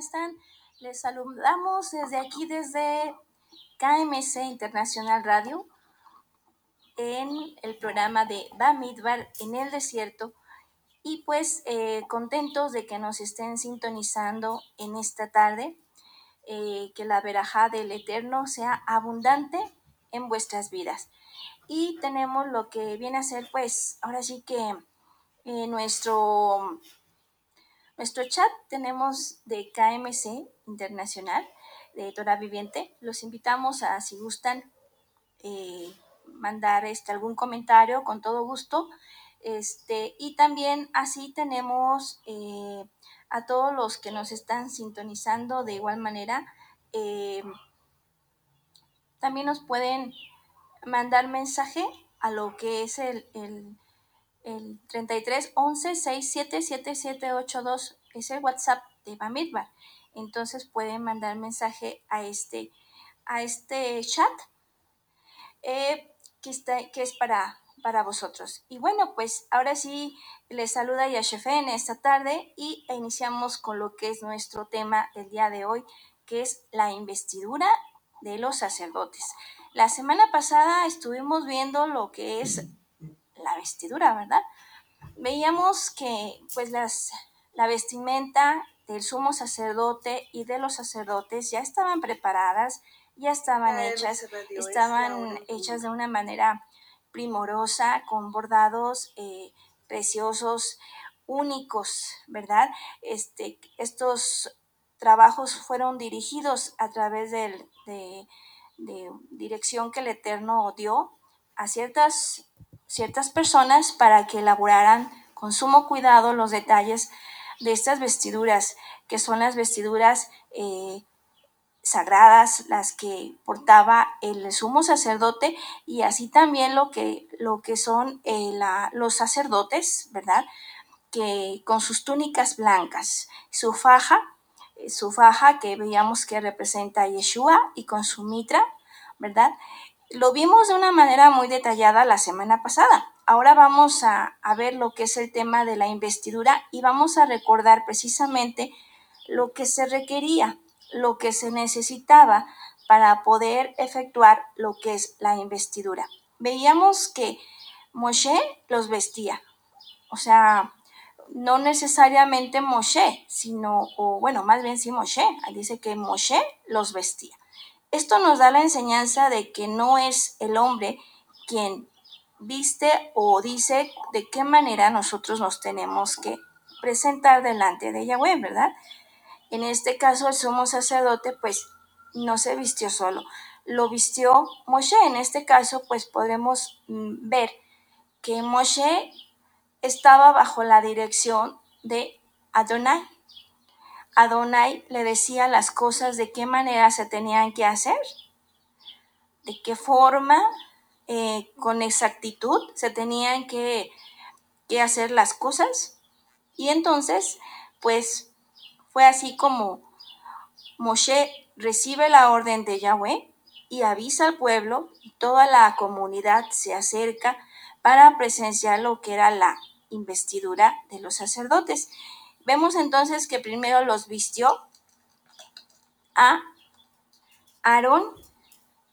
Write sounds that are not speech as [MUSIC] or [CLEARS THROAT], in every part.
están? Les saludamos desde aquí, desde KMC Internacional Radio, en el programa de Bamidbar en el desierto. Y pues eh, contentos de que nos estén sintonizando en esta tarde. Eh, que la verajá del Eterno sea abundante en vuestras vidas. Y tenemos lo que viene a ser, pues, ahora sí que eh, nuestro nuestro chat tenemos de KMC Internacional, de Torah Viviente. Los invitamos a, si gustan, eh, mandar este, algún comentario con todo gusto. Este, y también así tenemos eh, a todos los que nos están sintonizando de igual manera. Eh, también nos pueden mandar mensaje a lo que es el el 33 11 es el WhatsApp de Bamidbar. Entonces pueden mandar mensaje a este, a este chat eh, que, está, que es para, para vosotros. Y bueno, pues ahora sí les saluda Yashefe en esta tarde y iniciamos con lo que es nuestro tema del día de hoy, que es la investidura de los sacerdotes. La semana pasada estuvimos viendo lo que es la vestidura, ¿verdad? Veíamos que pues las, la vestimenta del sumo sacerdote y de los sacerdotes ya estaban preparadas, ya estaban hechas, estaban hechas de una manera primorosa, con bordados eh, preciosos, únicos, ¿verdad? Este, estos trabajos fueron dirigidos a través de, de dirección que el Eterno dio a ciertas ciertas personas para que elaboraran con sumo cuidado los detalles de estas vestiduras, que son las vestiduras eh, sagradas, las que portaba el sumo sacerdote, y así también lo que, lo que son eh, los sacerdotes, ¿verdad? Que con sus túnicas blancas, su faja, eh, su faja que veíamos que representa a Yeshua, y con su mitra, ¿verdad? Lo vimos de una manera muy detallada la semana pasada. Ahora vamos a, ver lo que es el tema de la investidura y vamos a recordar precisamente lo que se requería, lo que se necesitaba para poder efectuar lo que es la investidura. Veíamos que Moshe los vestía, o sea, no necesariamente Moshe, sino, o bueno, más bien sí Moshe, dice que Moshe los vestía. Esto nos da la enseñanza de que no es el hombre quien viste o dice de qué manera nosotros nos tenemos que presentar delante de Yahweh, ¿verdad? En este caso, el sumo sacerdote, pues, no se vistió solo, lo vistió Moshe. En este caso, pues, podremos mm, ver que Moshe estaba bajo la dirección de Adonai. Adonai le decía las cosas de qué manera se tenían que hacer, de qué forma, eh, con exactitud se tenían que, que hacer las cosas. Y entonces, pues fue así como Moshe recibe la orden de Yahweh y avisa al pueblo y toda la comunidad se acerca para presenciar lo que era la investidura de los sacerdotes. Vemos entonces que primero los vistió a Aarón,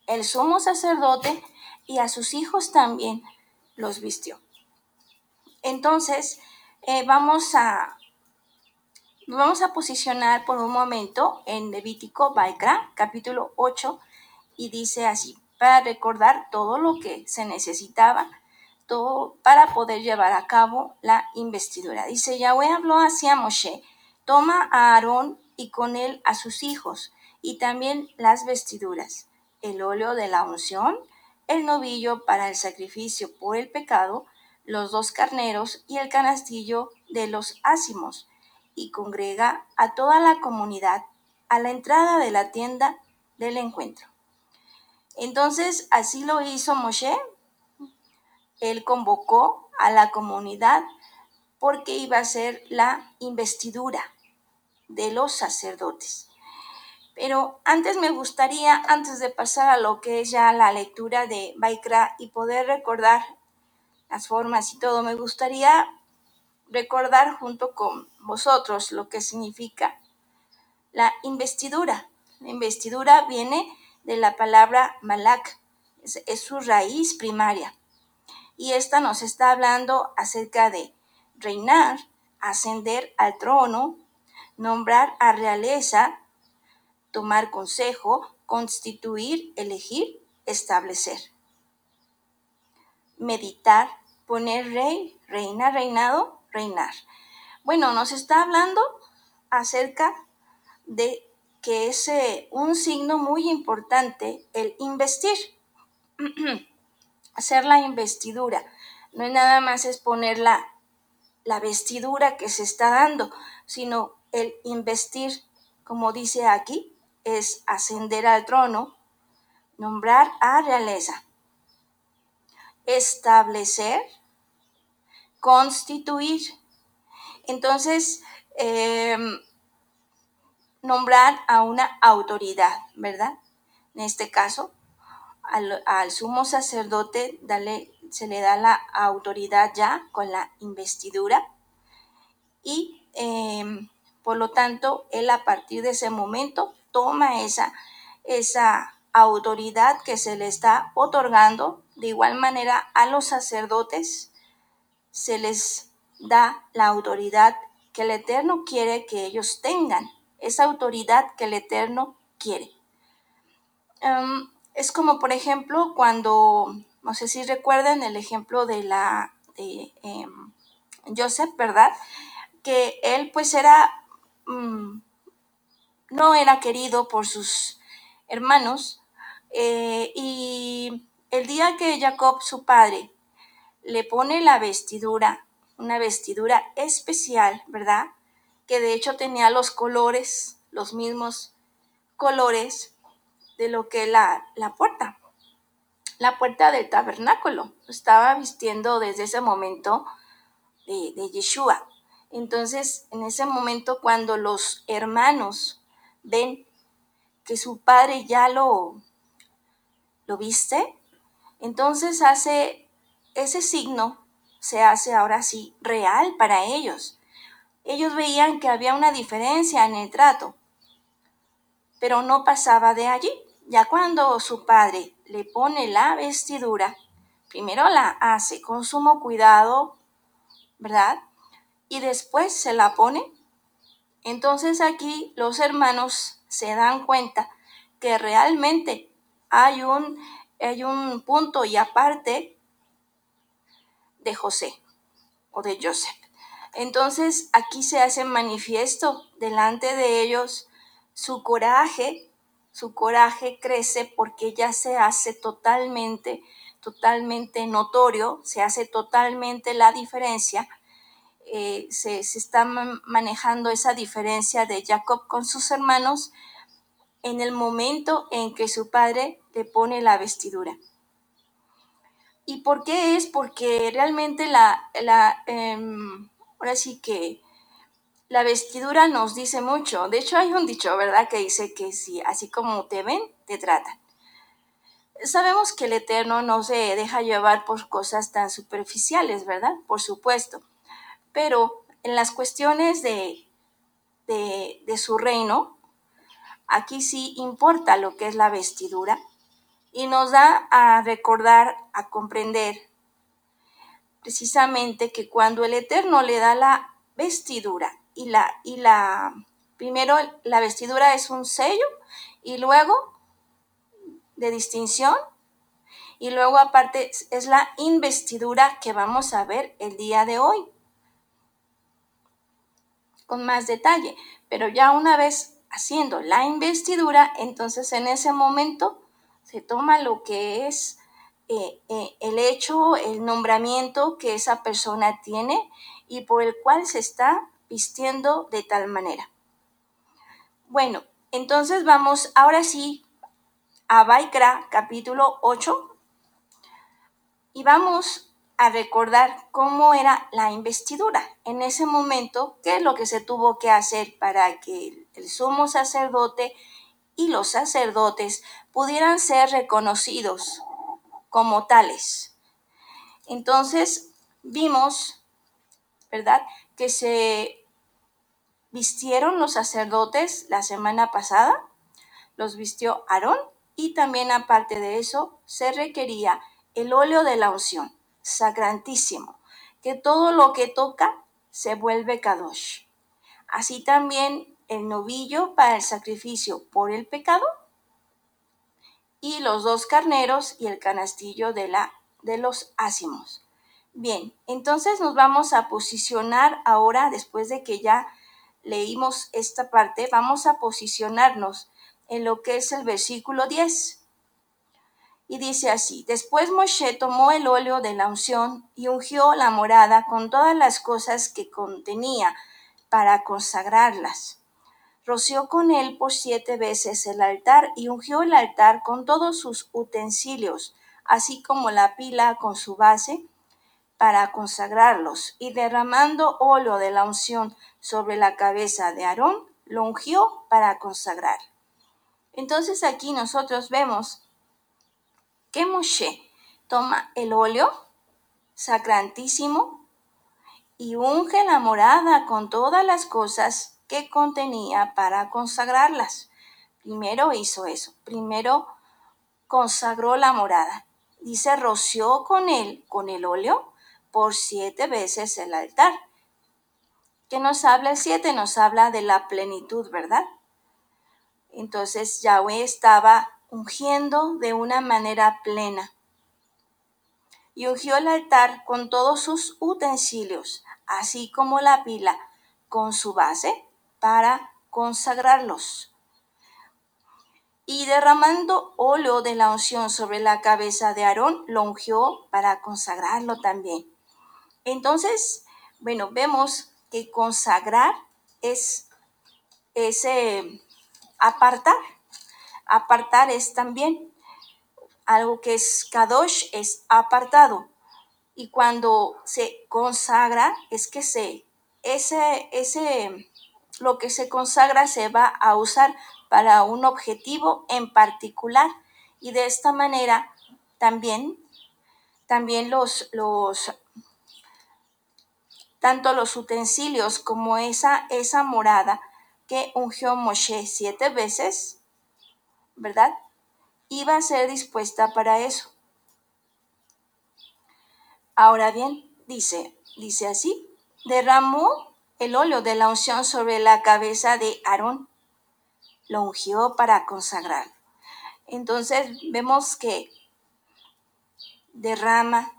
el sumo sacerdote, y a sus hijos también los vistió. Entonces, eh, vamos a vamos a posicionar por un momento en Levítico Baikra, capítulo 8, y dice así, para recordar todo lo que se necesitaba para poder llevar a cabo la investidura. Dice, Yahweh habló hacia Moshe, toma a Aarón y con él a sus hijos, y también las vestiduras, el óleo de la unción, el novillo para el sacrificio por el pecado, los dos carneros y el canastillo de los ácimos, y congrega a toda la comunidad a la entrada de la tienda del encuentro. Entonces, así lo hizo Moshe él convocó a la comunidad porque iba a ser la investidura de los sacerdotes. Pero antes me gustaría, antes de pasar a lo que es ya la lectura de Baikra y poder recordar las formas y todo, me gustaría recordar junto con vosotros lo que significa la investidura. La investidura viene de la palabra malak, es, es su raíz primaria. Y esta nos está hablando acerca de reinar, ascender al trono, nombrar a realeza, tomar consejo, constituir, elegir, establecer. Meditar, poner rey, reina, reinado, reinar. Bueno, nos está hablando acerca de que es eh, un signo muy importante el investir, [CLEARS THROAT] hacer la investidura. No es nada más es poner la, la vestidura que se está dando, sino el investir, como dice aquí, es ascender al trono, nombrar a realeza, establecer, constituir. Entonces, em, nombrar a una autoridad, ¿verdad? En este caso, al, sumo sacerdote se le da la autoridad ya con la investidura y em, por lo tanto él a partir de ese momento toma esa, esa autoridad que se le está otorgando. De igual manera a los sacerdotes se les da la autoridad que el Eterno quiere que ellos tengan esa autoridad que el Eterno quiere. Em, es como, por ejemplo, cuando, no sé si recuerdan el ejemplo de la de em, Joseph, ¿verdad? Que él pues era, mm, no era querido por sus hermanos eh, y el día que Jacob, su padre, le pone la vestidura, una vestidura especial, ¿verdad? que de hecho tenía los colores, los mismos colores de lo que la, la puerta, la puerta del tabernáculo. Estaba vistiendo desde ese momento de, de Yeshua. Entonces, en ese momento, cuando los hermanos ven que su padre ya lo, lo viste, entonces hace ese signo, se hace ahora sí real para ellos ellos veían que había una diferencia en el trato, pero no pasaba de allí. Ya cuando su padre le pone la vestidura, primero la hace con sumo cuidado, ¿verdad? Y después se la pone. Entonces aquí los hermanos se dan cuenta que realmente hay un, hay un punto y aparte de José o de Joseph. Entonces aquí se hace manifiesto delante de ellos su coraje, su coraje crece porque ya se hace totalmente, totalmente notorio, se hace totalmente la diferencia. Eh, se, se está manejando esa diferencia de Jacob con sus hermanos en el momento en que su padre le pone la vestidura. ¿Y por qué es? Porque realmente la, la em, Ahora sí que la vestidura nos dice mucho. De hecho, hay un dicho, ¿verdad?, que dice que si así como te ven, te tratan. Sabemos que el Eterno no se deja llevar por cosas tan superficiales, ¿verdad? Por supuesto. Pero en las cuestiones de, de, de su reino, aquí sí importa lo que es la vestidura y nos da a recordar, a comprender precisamente que cuando el Eterno le da la vestidura y la, y la, primero la vestidura es un sello y luego de distinción y luego aparte es la investidura que vamos a ver el día de hoy con más detalle. Pero ya una vez haciendo la investidura, entonces en ese momento se toma lo que es eh, eh, el hecho, el nombramiento que esa persona tiene y por el cual se está vistiendo de tal manera. Bueno, entonces vamos ahora sí a Baikra capítulo 8 y vamos a recordar cómo era la investidura. En ese momento, qué es lo que se tuvo que hacer para que el sumo sacerdote y los sacerdotes pudieran ser reconocidos como tales. Entonces, vimos, ¿verdad? Que se vistieron los sacerdotes la semana pasada, los vistió Aarón y también aparte de eso se requería el óleo de la unción, sacrantísimo, que todo lo que toca se vuelve kadosh. Así también el novillo para el sacrificio por el pecado y los dos carneros y el canastillo de, la, de los ácimos. Bien, entonces nos vamos a posicionar ahora, después de que ya leímos esta parte, vamos a posicionarnos en lo que es el versículo 10. Y dice así, después Moshe tomó el óleo de la unción y ungió la morada con todas las cosas que contenía para consagrarlas. Roció con él por siete veces el altar y ungió el altar con todos sus utensilios, así como la pila con su base, para consagrarlos, y derramando óleo de la unción sobre la cabeza de Aarón, lo ungió para consagrar. Entonces aquí nosotros vemos que Moshe toma el óleo sacrantísimo y unge la morada con todas las cosas que contenía para consagrarlas. Primero hizo eso, primero consagró la morada. Dice, roció con él, con el óleo, por siete veces el altar. ¿Qué nos habla el siete? Nos habla de la plenitud, ¿verdad? Entonces Yahweh estaba ungiendo de una manera plena. Y ungió el altar con todos sus utensilios, así como la pila con su base para consagrarlos. Y derramando óleo de la unción sobre la cabeza de Aarón, lo ungió para consagrarlo también. Entonces, bueno, vemos que consagrar es ese apartar. Apartar es también algo que es kadosh, es apartado. Y cuando se consagra, es que se, ese, ese, lo que se consagra se va a usar para un objetivo en particular. Y de esta manera también, también los, los tanto los utensilios como esa, esa morada que ungió Moshe siete veces, ¿verdad? Iba a ser dispuesta para eso. Ahora bien, dice, dice así, derramó el óleo de la unción sobre la cabeza de Aarón, lo ungió para consagrar. Entonces vemos que derrama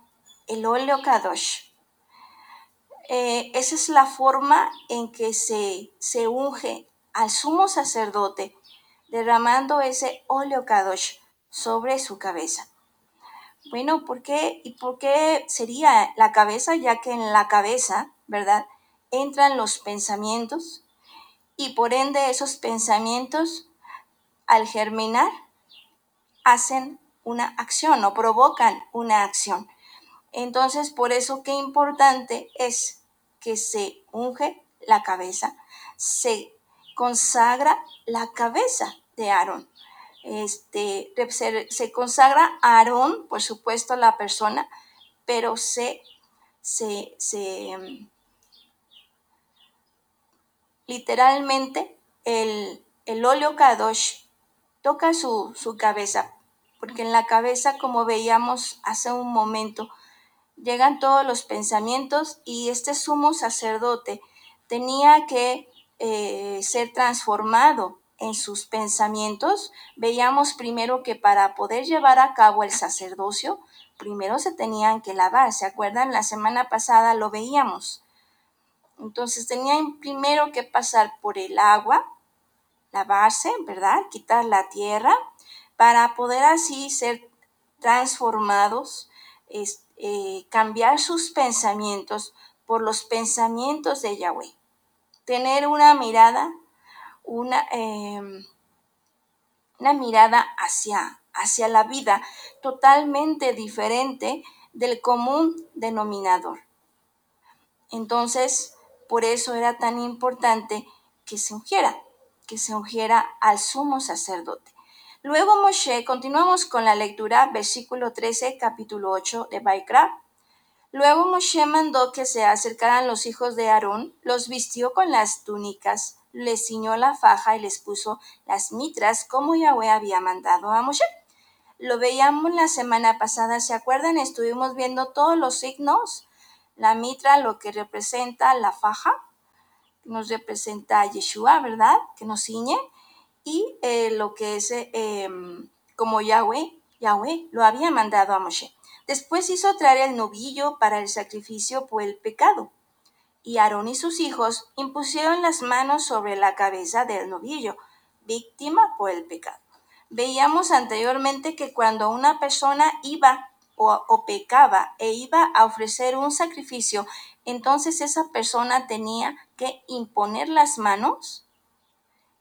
el óleo Kadosh eh, esa es la forma en que se, se unge al sumo sacerdote, derramando ese óleo kadosh sobre su cabeza. Bueno, ¿por qué? ¿Y por qué sería la cabeza? Ya que en la cabeza, ¿verdad? Entran los pensamientos y por ende esos pensamientos, al germinar, hacen una acción o provocan una acción. Entonces, por eso qué importante es que se unge la cabeza, se consagra la cabeza de Aarón. Este, se, consagra a Aarón, por supuesto, la persona, pero se, se, se literalmente el, el óleo Kadosh toca su, su cabeza, porque en la cabeza, como veíamos hace un momento, llegan todos los pensamientos y este sumo sacerdote tenía que eh, ser transformado en sus pensamientos. Veíamos primero que para poder llevar a cabo el sacerdocio, primero se tenían que lavar. ¿Se acuerdan? La semana pasada lo veíamos. Entonces tenían primero que pasar por el agua, lavarse, ¿verdad? Quitar la tierra para poder así ser transformados eh, cambiar sus pensamientos por los pensamientos de Yahweh. Tener una mirada, una, em, una mirada hacia, hacia la vida totalmente diferente del común denominador. Entonces, por eso era tan importante que se ungiera, que se ungiera al sumo sacerdote. Luego Moshe, continuamos con la lectura, versículo 13, capítulo 8 de Baikra. Luego Moshe mandó que se acercaran los hijos de Aarón, los vistió con las túnicas, les ciñó la faja y les puso las mitras como Yahweh había mandado a Moshe. Lo veíamos la semana pasada, ¿se acuerdan? Estuvimos viendo todos los signos. La mitra, lo que representa la faja, nos representa a Yeshua, ¿verdad? Que nos ciñe. Y eh, lo que es eh, em, como Yahweh, Yahweh lo había mandado a Moshe. Después hizo traer el novillo para el sacrificio por el pecado. Y Aarón y sus hijos impusieron las manos sobre la cabeza del novillo, víctima por el pecado. Veíamos anteriormente que cuando una persona iba o, o, pecaba e iba a ofrecer un sacrificio, entonces esa persona tenía que imponer las manos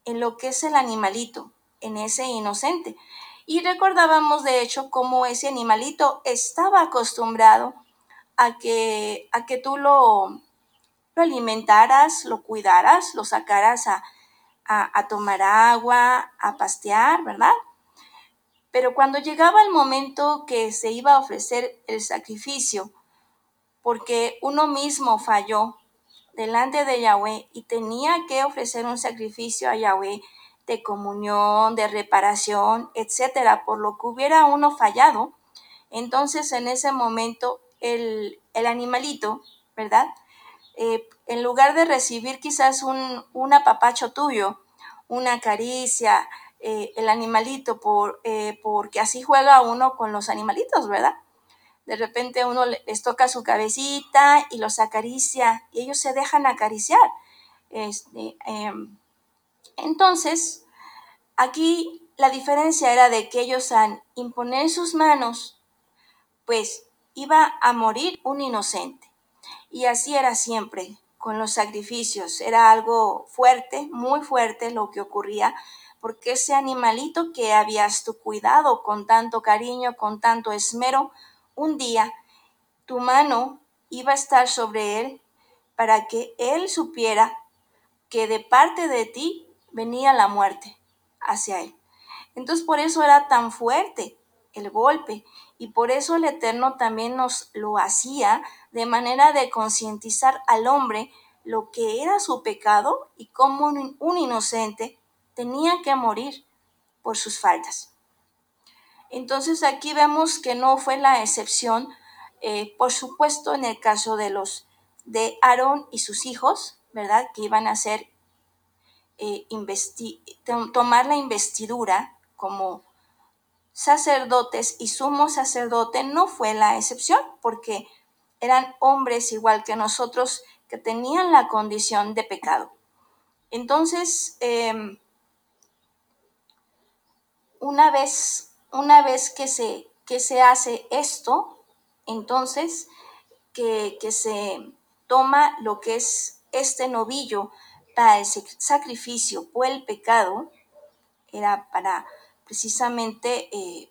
en lo que es el animalito, en ese inocente. Y recordábamos de hecho cómo ese animalito estaba acostumbrado a que, a que tú lo, lo alimentaras, lo cuidaras, lo sacaras a, a, a tomar agua, a pastear, ¿verdad? Pero cuando llegaba el momento que se iba a ofrecer el sacrificio, porque uno mismo falló delante de Yahweh y tenía que ofrecer un sacrificio a Yahweh, de comunión, de reparación, etcétera, por lo que hubiera uno fallado, entonces en ese momento el, el animalito, ¿verdad? Eh, en lugar de recibir quizás un, un apapacho tuyo, una caricia, eh, el animalito, por, eh, porque así juega uno con los animalitos, ¿verdad? De repente uno les toca su cabecita y los acaricia y ellos se dejan acariciar. Este, eh, entonces, aquí la diferencia era de que ellos al imponer sus manos, pues iba a morir un inocente. Y así era siempre con los sacrificios. Era algo fuerte, muy fuerte lo que ocurría, porque ese animalito que habías tú cuidado con tanto cariño, con tanto esmero, un día tu mano iba a estar sobre él para que él supiera que de parte de ti venía la muerte hacia él. Entonces por eso era tan fuerte el golpe y por eso el Eterno también nos lo hacía de manera de concientizar al hombre lo que era su pecado y cómo un inocente tenía que morir por sus faltas. Entonces aquí vemos que no fue la excepción, eh, por supuesto en el caso de los de Aarón y sus hijos, ¿verdad? Que iban a ser eh, tomar la investidura como sacerdotes y sumo sacerdote no fue la excepción, porque eran hombres igual que nosotros que tenían la condición de pecado. Entonces, eh, una vez, una vez que, se, que se hace esto, entonces que, que se toma lo que es este novillo para el sacrificio o el pecado, era para precisamente eh,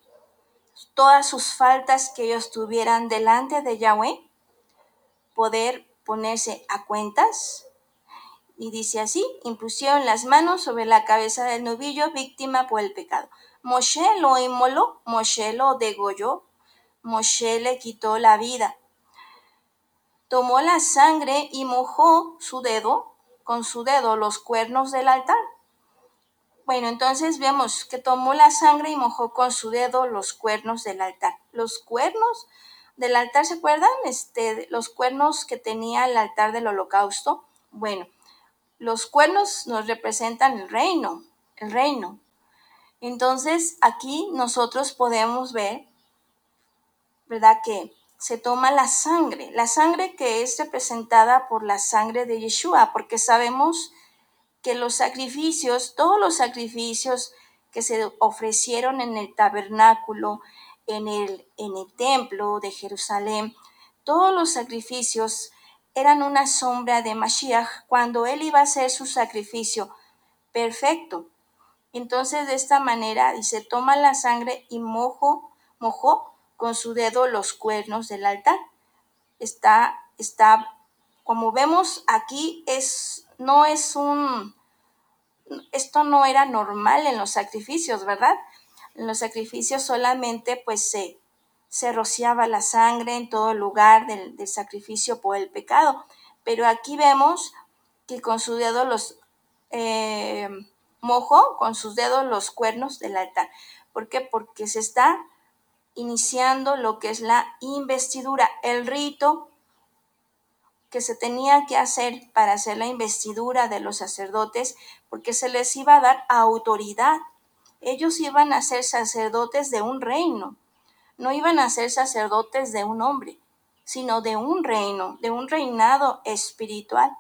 todas sus faltas que ellos tuvieran delante de Yahweh, poder ponerse a cuentas. Y dice así, impusieron las manos sobre la cabeza del novillo víctima por el pecado. Moshe lo inmoló, Moshe lo degolló, Moshe le quitó la vida. Tomó la sangre y mojó su dedo con su dedo los cuernos del altar. Bueno, entonces vemos que tomó la sangre y mojó con su dedo los cuernos del altar. Los cuernos del altar, ¿se acuerdan? Este, los cuernos que tenía el altar del holocausto. Bueno, los cuernos nos representan el reino, el reino. Entonces, aquí nosotros podemos ver, ¿verdad? Que se toma la sangre, la sangre que es representada por la sangre de Yeshua, porque sabemos que los sacrificios, todos los sacrificios que se ofrecieron en el tabernáculo, en el, en el templo de Jerusalén, todos los sacrificios eran una sombra de Mashiach cuando él iba a hacer su sacrificio perfecto. Entonces de esta manera dice, toma la sangre y mojo, mojó con su dedo los cuernos del altar. Está, está, como vemos aquí, es, no es un, esto no era normal en los sacrificios, ¿verdad? En los sacrificios solamente pues se, se rociaba la sangre en todo lugar del, sacrificio por el pecado. Pero aquí vemos que con su dedo los eh, mojó, con sus dedos los cuernos del altar. ¿Por qué? Porque se está iniciando lo que es la investidura, el rito que se tenía que hacer para hacer la investidura de los sacerdotes, porque se les iba a dar autoridad. Ellos iban a ser sacerdotes de un reino, no iban a ser sacerdotes de un hombre, sino de un reino, de un reinado espiritual.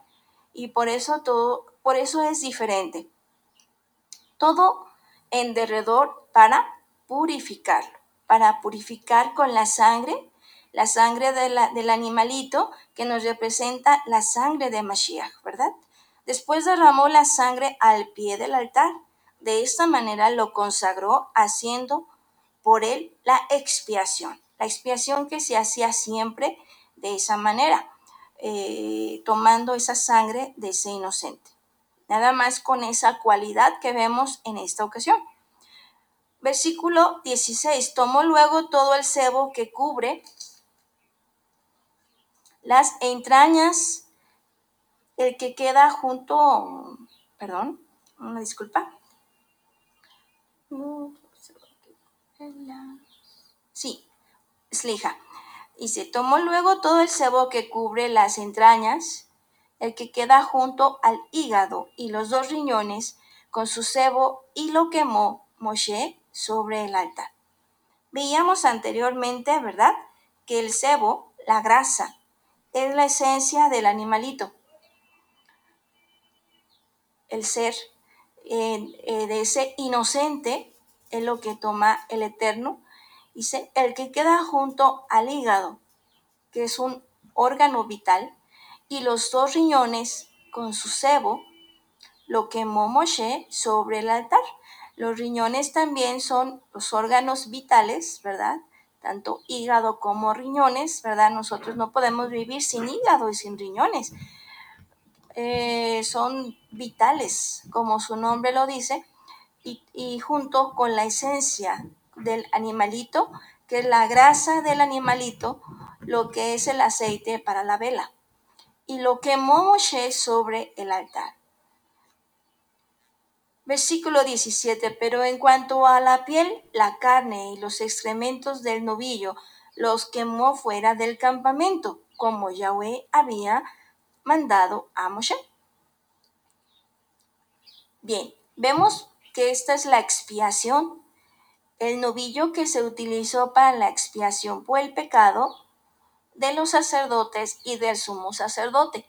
Y por eso todo, por eso es diferente. Todo en derredor para purificarlo, para purificar con la sangre la sangre del animalito que nos representa la sangre de Mashiach, ¿verdad? Después derramó la sangre al pie del altar. De esta manera lo consagró haciendo por él la expiación. La expiación que se hacía siempre de esa manera, eh, tomando esa sangre de ese inocente. Nada más con esa cualidad que vemos en esta ocasión. Versículo 16. Tomó luego todo el cebo que cubre las entrañas, el que queda junto, perdón, una disculpa. Sí, slija. Y se tomó luego todo el cebo que cubre las entrañas, el que queda junto al hígado y los dos riñones con su cebo y lo quemó Moshe sobre el altar. Veíamos anteriormente, ¿verdad? Que el cebo, la grasa, es la esencia del animalito. El ser eh, de ese inocente es lo que toma el Eterno. Dice, el que queda junto al hígado, que es un órgano vital, y los dos riñones con su cebo, lo quemó Moshe sobre el altar. Los riñones también son los órganos vitales, ¿verdad? tanto hígado como riñones, ¿verdad? Nosotros no podemos vivir sin hígado y sin riñones. Eh, son vitales, como su nombre lo dice, y, y junto con la esencia del animalito, que es la grasa del animalito, lo que es el aceite para la vela. Y lo quemó Moshe sobre el altar. Versículo 17. Pero en cuanto a la piel, la carne y los excrementos del novillo los quemó fuera del campamento, como Yahweh había mandado a Moshe. Bien, vemos que esta es la expiación, el novillo que se utilizó para la expiación por el pecado de los sacerdotes y del sumo sacerdote.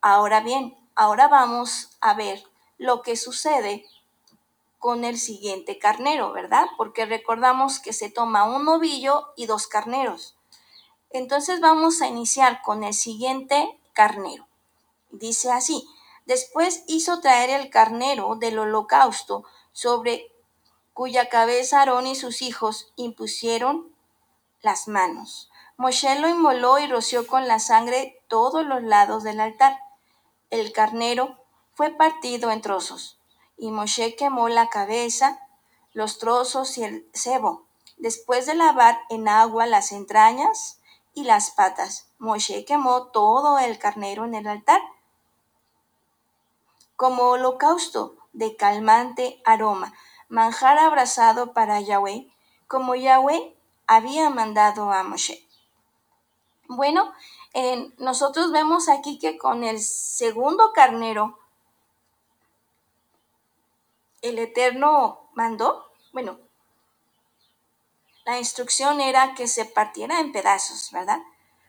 Ahora bien, ahora vamos a ver lo que sucede con el siguiente carnero, ¿verdad? Porque recordamos que se toma un novillo y dos carneros. Entonces vamos a iniciar con el siguiente carnero. Dice así, después hizo traer el carnero del holocausto sobre cuya cabeza Aarón y sus hijos impusieron las manos. Moshe lo inmoló y roció con la sangre todos los lados del altar. El carnero fue partido en trozos, y Moshe quemó la cabeza, los trozos y el cebo. Después de lavar en agua las entrañas y las patas, Moshe quemó todo el carnero en el altar como holocausto de calmante aroma, manjar abrazado para Yahweh, como Yahweh había mandado a Moshe. Bueno, nosotros vemos aquí que con el segundo carnero el Eterno mandó, bueno, la instrucción era que se partiera en pedazos, ¿verdad?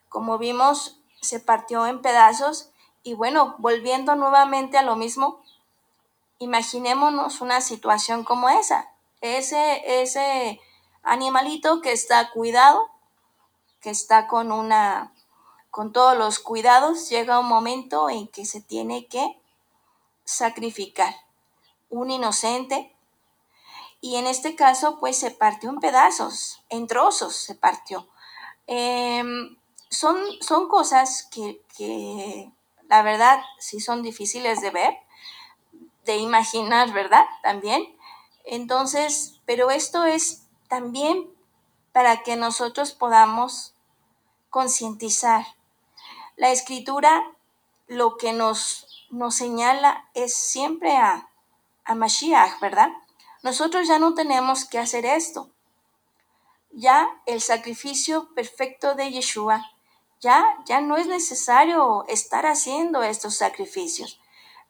Como vimos, se partió en pedazos y bueno, volviendo nuevamente a lo mismo, imaginémonos una situación como esa. Ese, ese animalito que está cuidado, que está con una, con todos los cuidados, llega un momento en que se tiene que sacrificar un inocente. Y en este caso, pues se partió en pedazos, en trozos se partió. Em, son, son cosas que, que, la verdad, sí son difíciles de ver, de imaginar, ¿verdad? También. Entonces, pero esto es también para que nosotros podamos concientizar. La escritura lo que nos, nos señala es siempre a, a Mashiach, ¿verdad? Nosotros ya no tenemos que hacer esto. Ya el sacrificio perfecto de Yeshua, ya, ya no es necesario estar haciendo estos sacrificios,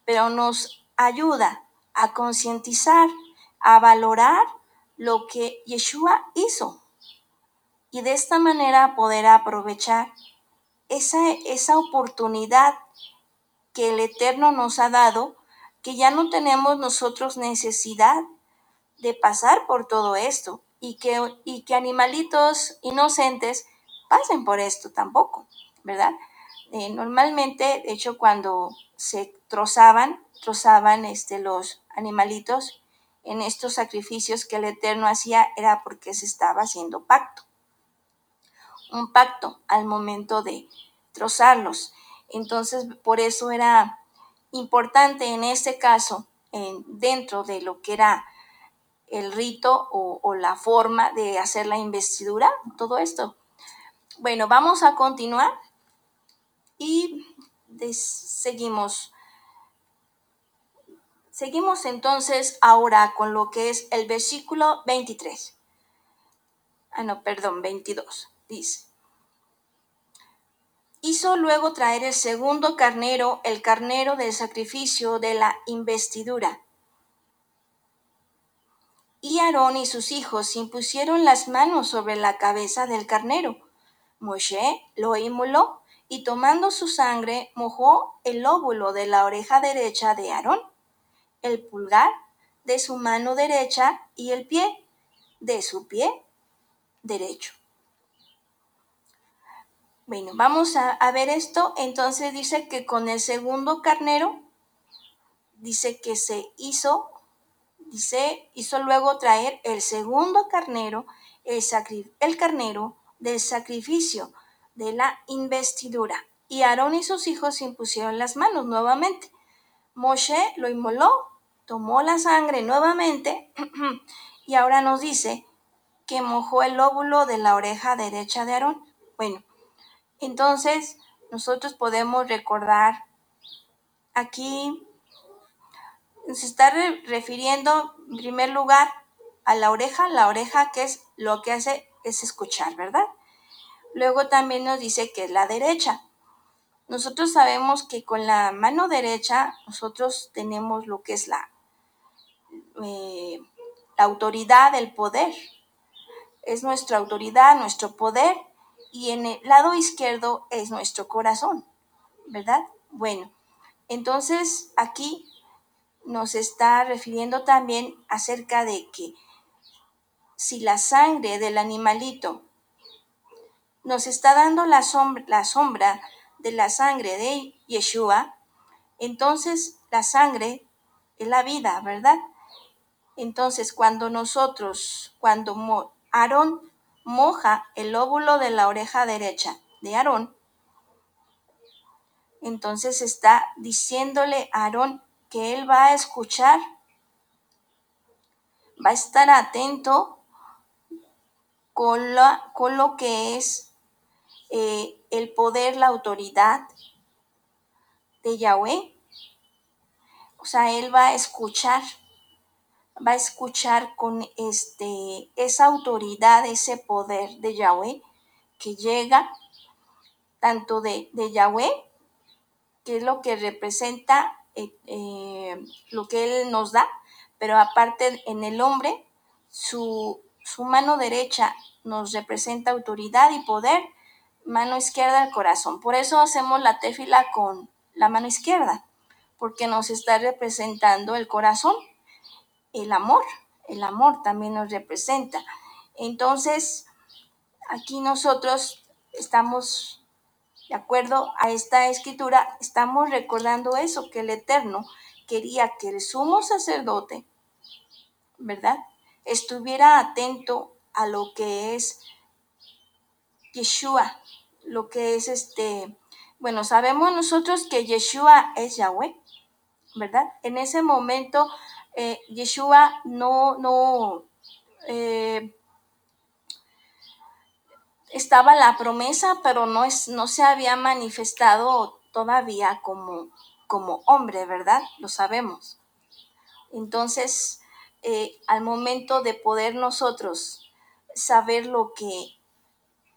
pero nos ayuda a concientizar, a valorar lo que Yeshua hizo y de esta manera poder aprovechar esa, esa oportunidad que el Eterno nos ha dado, que ya no tenemos nosotros necesidad de pasar por todo esto y que, y que animalitos inocentes pasen por esto tampoco, ¿verdad? Eh, normalmente, de hecho, cuando se trozaban, trozaban este, los animalitos en estos sacrificios que el Eterno hacía, era porque se estaba haciendo pacto. Un pacto al momento de trozarlos. Entonces, por eso era importante en este caso, en, dentro de lo que era el rito o, o, la forma de hacer la investidura, todo esto. Bueno, vamos a continuar y seguimos. Seguimos entonces ahora con lo que es el versículo 23. Ah, no, perdón, 22. Dice. Hizo luego traer el segundo carnero, el carnero del sacrificio de la investidura. Y Aarón y sus hijos impusieron las manos sobre la cabeza del carnero. Moshe lo inmoló y tomando su sangre mojó el lóbulo de la oreja derecha de Aarón, el pulgar de su mano derecha y el pie de su pie derecho. Bueno, vamos a, ver esto. Entonces dice que con el segundo carnero, dice que se hizo, dice, hizo luego traer el segundo carnero, el, el carnero del sacrificio de la investidura. Y Aarón y sus hijos impusieron las manos nuevamente. Moshe lo inmoló, tomó la sangre nuevamente [CLEARS THROAT] y ahora nos dice que mojó el lóbulo de la oreja derecha de Aarón. Bueno, entonces, nosotros podemos recordar aquí, se está re refiriendo en primer lugar a la oreja, la oreja que es lo que hace es escuchar, ¿verdad? Luego también nos dice que es la derecha. Nosotros sabemos que con la mano derecha nosotros tenemos lo que es la, eh, la autoridad, el poder. Es nuestra autoridad, nuestro poder y en el lado izquierdo es nuestro corazón, ¿verdad? Bueno, entonces aquí nos está refiriendo también acerca de que si la sangre del animalito nos está dando la sombra, la sombra de la sangre de Yeshua, entonces la sangre es la vida, ¿verdad? Entonces cuando nosotros, cuando Aarón moja el lóbulo de la oreja derecha de Aarón, entonces está diciéndole a Aarón que él va a escuchar, va a estar atento con, la, con lo que es eh, el poder, la autoridad de Yahweh. O sea, él va a escuchar va a escuchar con este, esa autoridad, ese poder de Yahweh que llega tanto de, de Yahweh, que es lo que representa eh, eh, lo que Él nos da, pero aparte en el hombre, su, su mano derecha nos representa autoridad y poder, mano izquierda el corazón. Por eso hacemos la tefila con la mano izquierda, porque nos está representando el corazón el amor. El amor también nos representa. Entonces, aquí nosotros estamos, de acuerdo a esta escritura, estamos recordando eso, que el Eterno quería que el sumo sacerdote, ¿verdad? Estuviera atento a lo que es Yeshua, lo que es este, bueno, sabemos nosotros que Yeshua es Yahweh, ¿verdad? En ese momento eh, Yeshua no, no, eh, estaba la promesa, pero no, es, no se había manifestado todavía como, como hombre, ¿verdad? Lo sabemos. Entonces, eh, al momento de poder nosotros saber lo que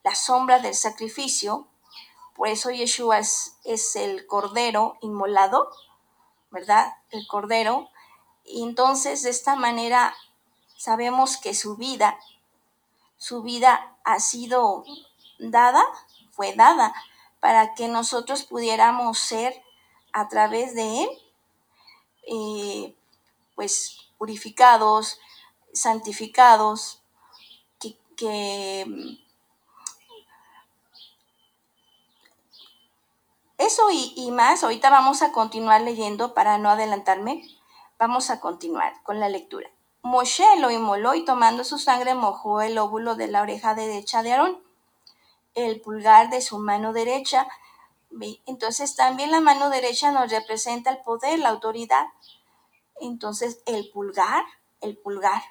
la sombra del sacrificio, por eso Yeshua es, es el cordero inmolado, ¿verdad? El cordero. Y entonces de esta manera sabemos que su vida, su vida ha sido dada, fue dada, para que nosotros pudiéramos ser a través de él, eh, pues purificados, santificados, que, que Eso y, más, ahorita vamos a continuar leyendo para no adelantarme. Vamos a continuar con la lectura. Moshe lo inmoló y tomando su sangre mojó el óvulo de la oreja derecha de Aarón, el pulgar de su mano derecha. Entonces también la mano derecha nos representa el poder, la autoridad. Entonces el pulgar, el pulgar,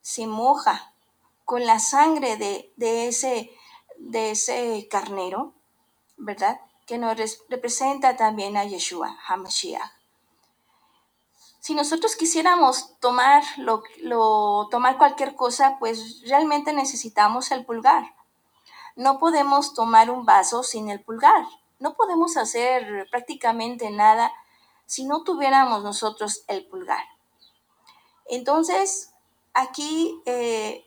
se moja con la sangre de, ese, de ese carnero, ¿verdad? que nos representa también a Yeshua, HaMashiach. Si nosotros quisiéramos tomar, lo, tomar cualquier cosa, pues realmente necesitamos el pulgar. No podemos tomar un vaso sin el pulgar. No podemos hacer prácticamente nada si no tuviéramos nosotros el pulgar. Entonces, aquí eh,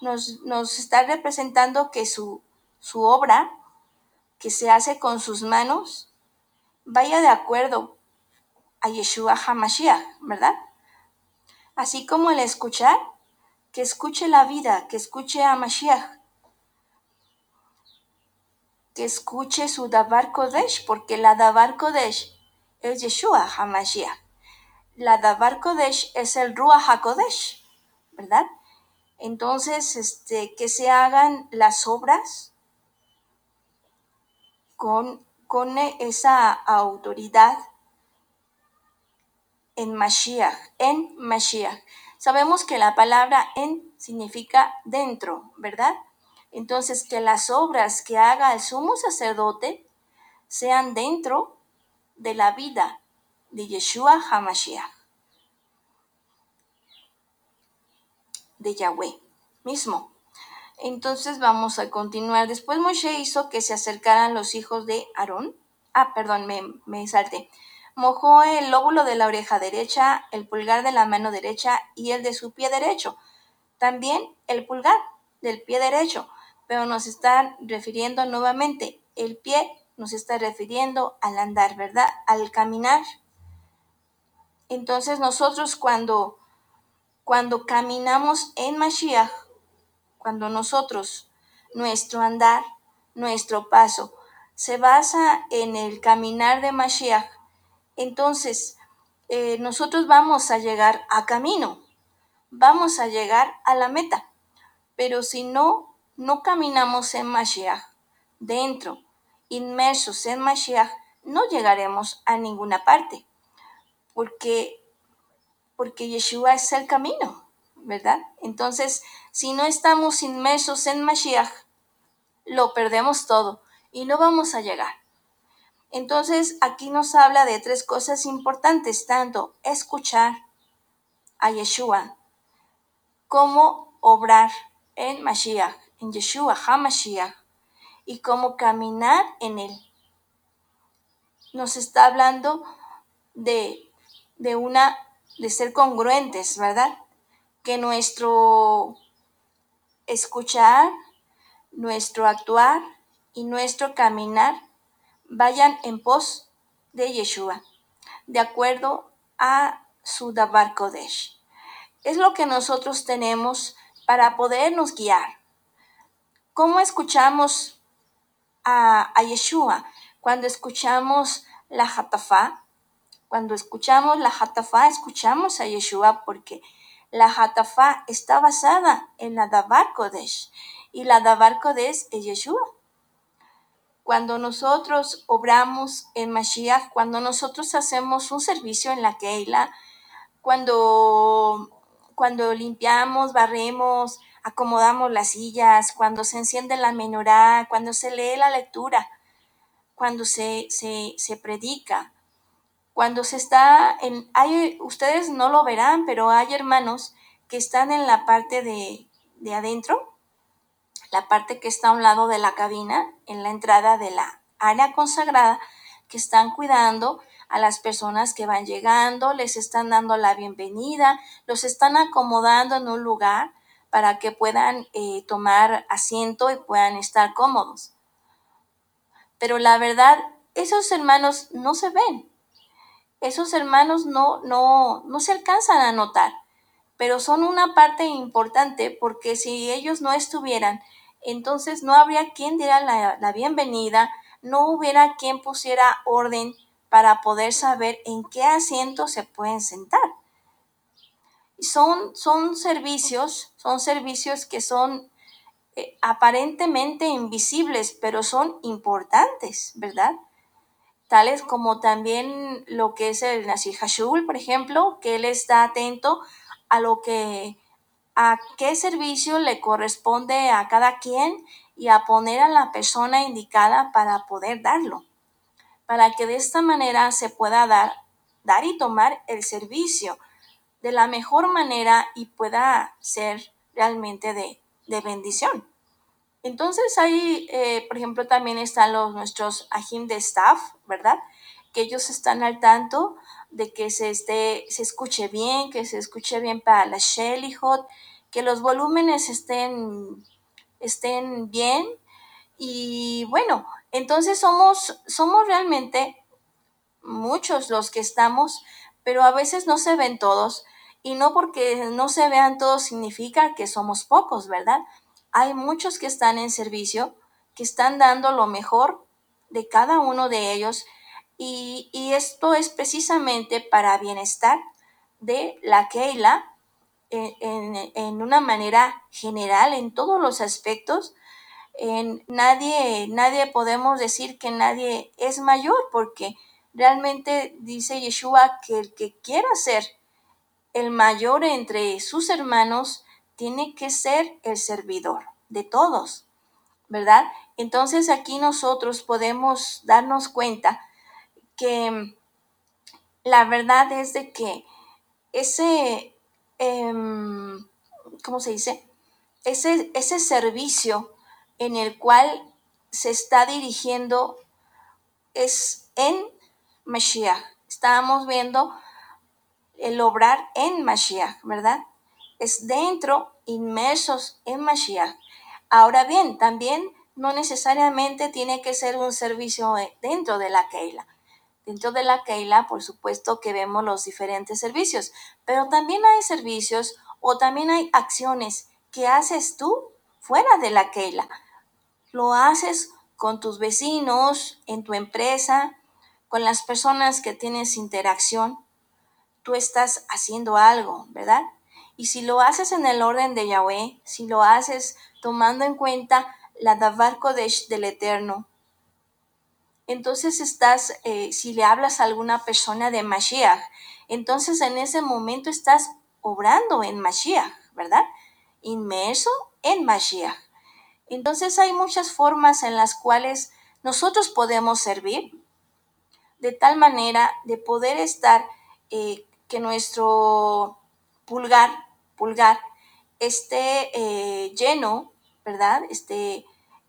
nos, nos, está representando que su, su obra que se hace con sus manos vaya de acuerdo a Yeshua HaMashiach, ¿verdad? Así como el escuchar, que escuche la vida, que escuche a Mashiach, que escuche su Davar Kodesh, porque la Davar Kodesh es Yeshua HaMashiach. La Davar Kodesh es el Ruach HaKodesh, ¿verdad? Entonces, este, que se hagan las obras con, con esa autoridad en Mashiach, en Mashiach. Sabemos que la palabra en significa dentro, ¿verdad? Entonces, que las obras que haga el sumo sacerdote sean dentro de la vida de Yeshua HaMashiach, de Yahweh mismo. Entonces vamos a continuar. Después Moshe hizo que se acercaran los hijos de Aarón. Ah, perdón, me, me salté. Mojó el lóbulo de la oreja derecha, el pulgar de la mano derecha y el de su pie derecho. También el pulgar del pie derecho. Pero nos está refiriendo nuevamente, el pie nos está refiriendo al andar, ¿verdad? Al caminar. Entonces nosotros cuando, cuando caminamos en Mashiach, cuando nosotros, nuestro andar, nuestro paso, se basa en el caminar de Mashiach, entonces eh, nosotros vamos a llegar a camino, vamos a llegar a la meta. Pero si no, no caminamos en Mashiach, dentro, inmersos en Mashiach, no llegaremos a ninguna parte, porque, porque Yeshua es el camino. ¿verdad? Entonces, si no estamos inmersos en Mashiach, lo perdemos todo y no vamos a llegar. Entonces, aquí nos habla de tres cosas importantes, tanto escuchar a Yeshua como obrar en Mashiach, en Yeshua HaMashiach, y cómo caminar en él. Nos está hablando de, de una, de ser congruentes, ¿verdad? que nuestro escuchar, nuestro actuar y nuestro caminar vayan en pos de Yeshua, de acuerdo a su Dabar Kodesh. Es lo que nosotros tenemos para podernos guiar. ¿Cómo escuchamos a, Yeshua? Cuando escuchamos la Hatafá, cuando escuchamos la Hatafá, escuchamos a Yeshua porque la Hatafá está basada en la Dabar Kodesh y la Dabar Kodesh es Yeshua. Cuando nosotros obramos en Mashiach, cuando nosotros hacemos un servicio en la Keila, cuando, cuando limpiamos, barremos, acomodamos las sillas, cuando se enciende la menorá, cuando se lee la lectura, cuando se, se, predica, cuando se está en... Hay, ustedes no lo verán, pero hay hermanos que están en la parte de, de adentro, la parte que está a un lado de la cabina, en la entrada de la área consagrada, que están cuidando a las personas que van llegando, les están dando la bienvenida, los están acomodando en un lugar para que puedan eh, tomar asiento y puedan estar cómodos. Pero la verdad, esos hermanos no se ven. Esos hermanos no, no, no se alcanzan a notar, pero son una parte importante porque si ellos no estuvieran, entonces no habría quien diera la, bienvenida, no hubiera quien pusiera orden para poder saber en qué asiento se pueden sentar. Son, son servicios, son servicios que son eh, aparentemente invisibles, pero son importantes, ¿verdad? Tales como también lo que es el Nasir Hashul, por ejemplo, que él está atento a lo que, a qué servicio le corresponde a cada quien y a poner a la persona indicada para poder darlo para que de esta manera se pueda dar, dar y tomar el servicio de la mejor manera y pueda ser realmente de, bendición. Entonces ahí, eh, por ejemplo, también están los nuestros ajim de staff, ¿verdad? Que ellos están al tanto de que se, esté, se escuche bien, que se escuche bien para la Hot, que los volúmenes estén, estén bien. Y bueno, entonces somos, somos realmente muchos los que estamos, pero a veces no se ven todos. Y no porque no se vean todos significa que somos pocos, ¿verdad? Hay muchos que están en servicio, que están dando lo mejor de cada uno de ellos. Y, esto es precisamente para bienestar de la Keila en, en una manera general, en todos los aspectos nadie, nadie podemos decir que nadie es mayor, porque realmente dice Yeshua que el que quiera ser el mayor entre sus hermanos tiene que ser el servidor de todos, ¿verdad? Entonces aquí nosotros podemos darnos cuenta que la verdad es de que ese, em, ¿cómo se dice? Ese, ese servicio en el cual se está dirigiendo es en Mashiach. Estábamos viendo el obrar en Mashiach, ¿verdad? Es dentro, inmersos en Mashiach. Ahora bien, también no necesariamente tiene que ser un servicio dentro de la Keila. Dentro de la Keila, por supuesto que vemos los diferentes servicios, pero también hay servicios o también hay acciones que haces tú fuera de la Keila lo haces con tus vecinos, en tu empresa, con las personas que tienes interacción. Tú estás haciendo algo, ¿verdad? Y si lo haces en el orden de Yahweh, si lo haces tomando en cuenta la Davar Kodesh del Eterno, entonces estás, eh, si le hablas a alguna persona de Mashiach, entonces en ese momento estás obrando en Mashiach, ¿verdad? Inmerso en Mashiach. Entonces hay muchas formas en las cuales nosotros podemos servir de tal manera de poder estar eh, que nuestro pulgar, pulgar esté eh, lleno, ¿verdad? Esté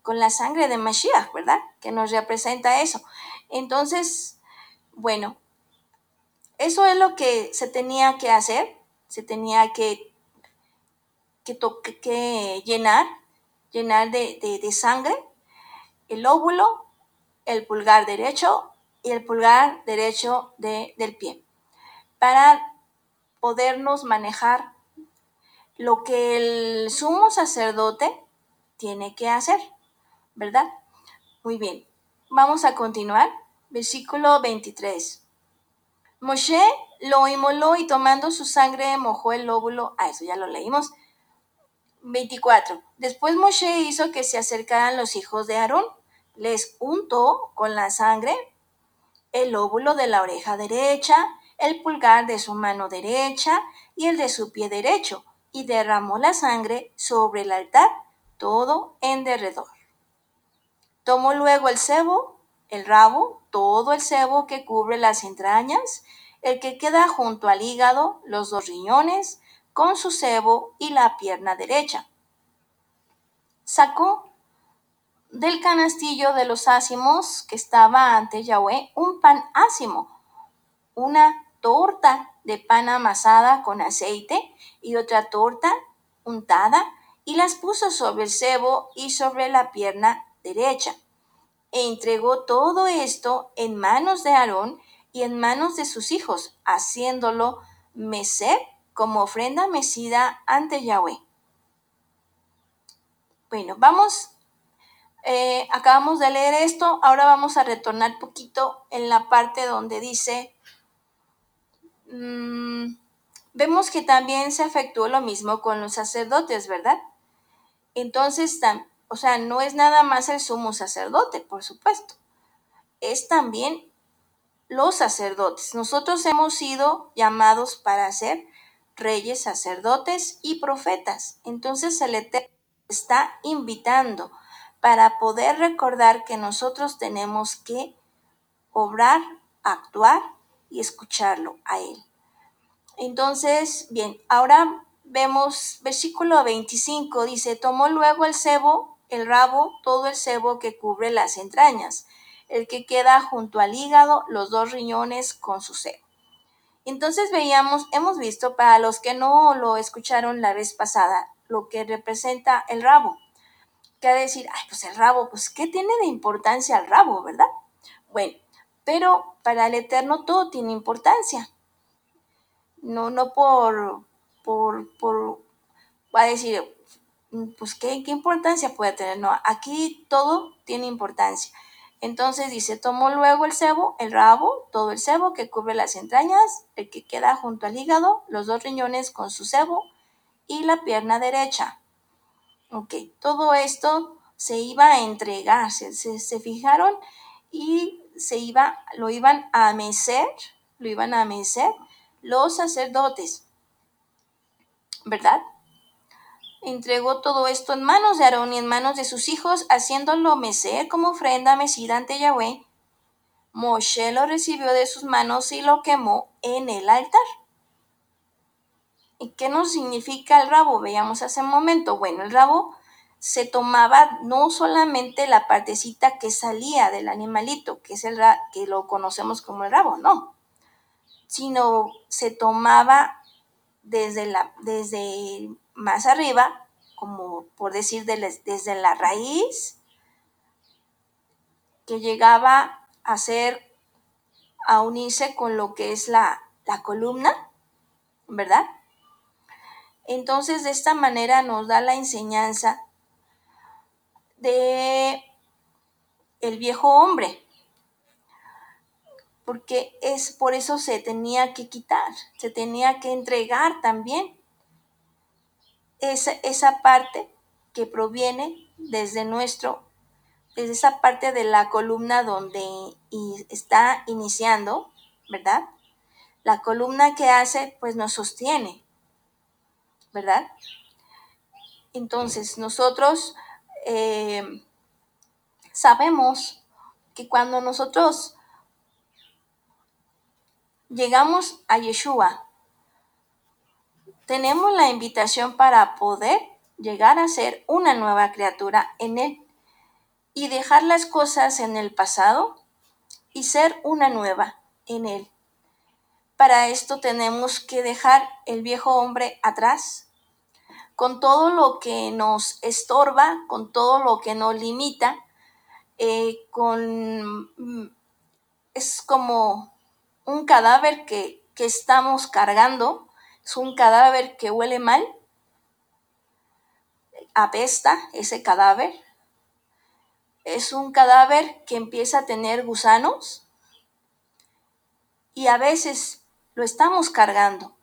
con la sangre de Mashiach, ¿verdad? Que nos representa eso. Entonces, bueno, eso es lo que se tenía que hacer, se tenía que, que, que llenar llenar de, sangre el óvulo, el pulgar derecho y el pulgar derecho del pie, para podernos manejar lo que el sumo sacerdote tiene que hacer, ¿verdad? Muy bien, vamos a continuar. Versículo 23. Moshe lo inmoló y tomando su sangre mojó el óvulo. Ah, eso ya lo leímos 24. Después Moshe hizo que se acercaran los hijos de Aarón. Les untó con la sangre el óvulo de la oreja derecha, el pulgar de su mano derecha, y el de su pie derecho, y derramó la sangre sobre el altar, todo en derredor. Tomó luego el cebo, el rabo, todo el cebo que cubre las entrañas, el que queda junto al hígado, los dos riñones, con su cebo y la pierna derecha. Sacó del canastillo de los ácimos que estaba ante Yahweh un pan ácimo, una torta de pan amasada con aceite y otra torta untada, y las puso sobre el cebo y sobre la pierna derecha. E entregó todo esto en manos de Aarón y en manos de sus hijos, haciéndolo mecer como ofrenda mecida ante Yahweh. Bueno, vamos, eh, acabamos de leer esto, ahora vamos a retornar poquito en la parte donde dice, mm, vemos que también se efectuó lo mismo con los sacerdotes, ¿verdad? Entonces, o sea, no es nada más el sumo sacerdote, por supuesto, es también los sacerdotes. Nosotros hemos sido llamados para ser reyes, sacerdotes y profetas. Entonces el Eterno está invitando para poder recordar que nosotros tenemos que obrar, actuar y escucharlo a Él. Entonces, bien, ahora vemos versículo 25, dice, tomó luego el cebo, el rabo, todo el cebo que cubre las entrañas el que queda junto al hígado, los dos riñones con su seno. Entonces veíamos, hemos visto para los que no lo escucharon la vez pasada, lo que representa el rabo. Que decir, ay, pues el rabo, pues ¿qué tiene de importancia el rabo, verdad? Bueno, pero para el Eterno todo tiene importancia. No, no por, por, por, va a decir, pues ¿qué, qué importancia puede tener. No, aquí todo tiene importancia. Entonces dice, tomó luego el cebo, el rabo, todo el cebo que cubre las entrañas, el que queda junto al hígado, los dos riñones con su cebo y la pierna derecha. Ok, todo esto se iba a entregar, se, se, fijaron y se iba, lo iban a mecer, lo iban a mecer los sacerdotes, ¿verdad? Entregó todo esto en manos de Aarón y en manos de sus hijos, haciéndolo mecer como ofrenda mecida ante Yahweh. Moshe lo recibió de sus manos y lo quemó en el altar. ¿Y qué nos significa el rabo? Veamos hace un momento. Bueno, el rabo se tomaba no solamente la partecita que salía del animalito, que es el que lo conocemos como el rabo, no, sino se tomaba desde la desde más arriba, como por decir desde la raíz, que llegaba a ser, a unirse con lo que es la, la columna, ¿verdad? Entonces, de esta manera nos da la enseñanza de el viejo hombre, porque es por eso se tenía que quitar, se tenía que entregar también esa, esa parte que proviene desde nuestro, desde esa parte de la columna donde está iniciando, ¿verdad? La columna que hace, pues nos sostiene, ¿verdad? Entonces, nosotros eh, sabemos que cuando nosotros llegamos a Yeshua, tenemos la invitación para poder llegar a ser una nueva criatura en Él y dejar las cosas en el pasado y ser una nueva en Él. Para esto tenemos que dejar el viejo hombre atrás, con todo lo que nos estorba, con todo lo que nos limita, eh, con es como un cadáver que, que estamos cargando es un cadáver que huele mal, apesta ese cadáver. Es un cadáver que empieza a tener gusanos. Y a veces lo estamos cargando.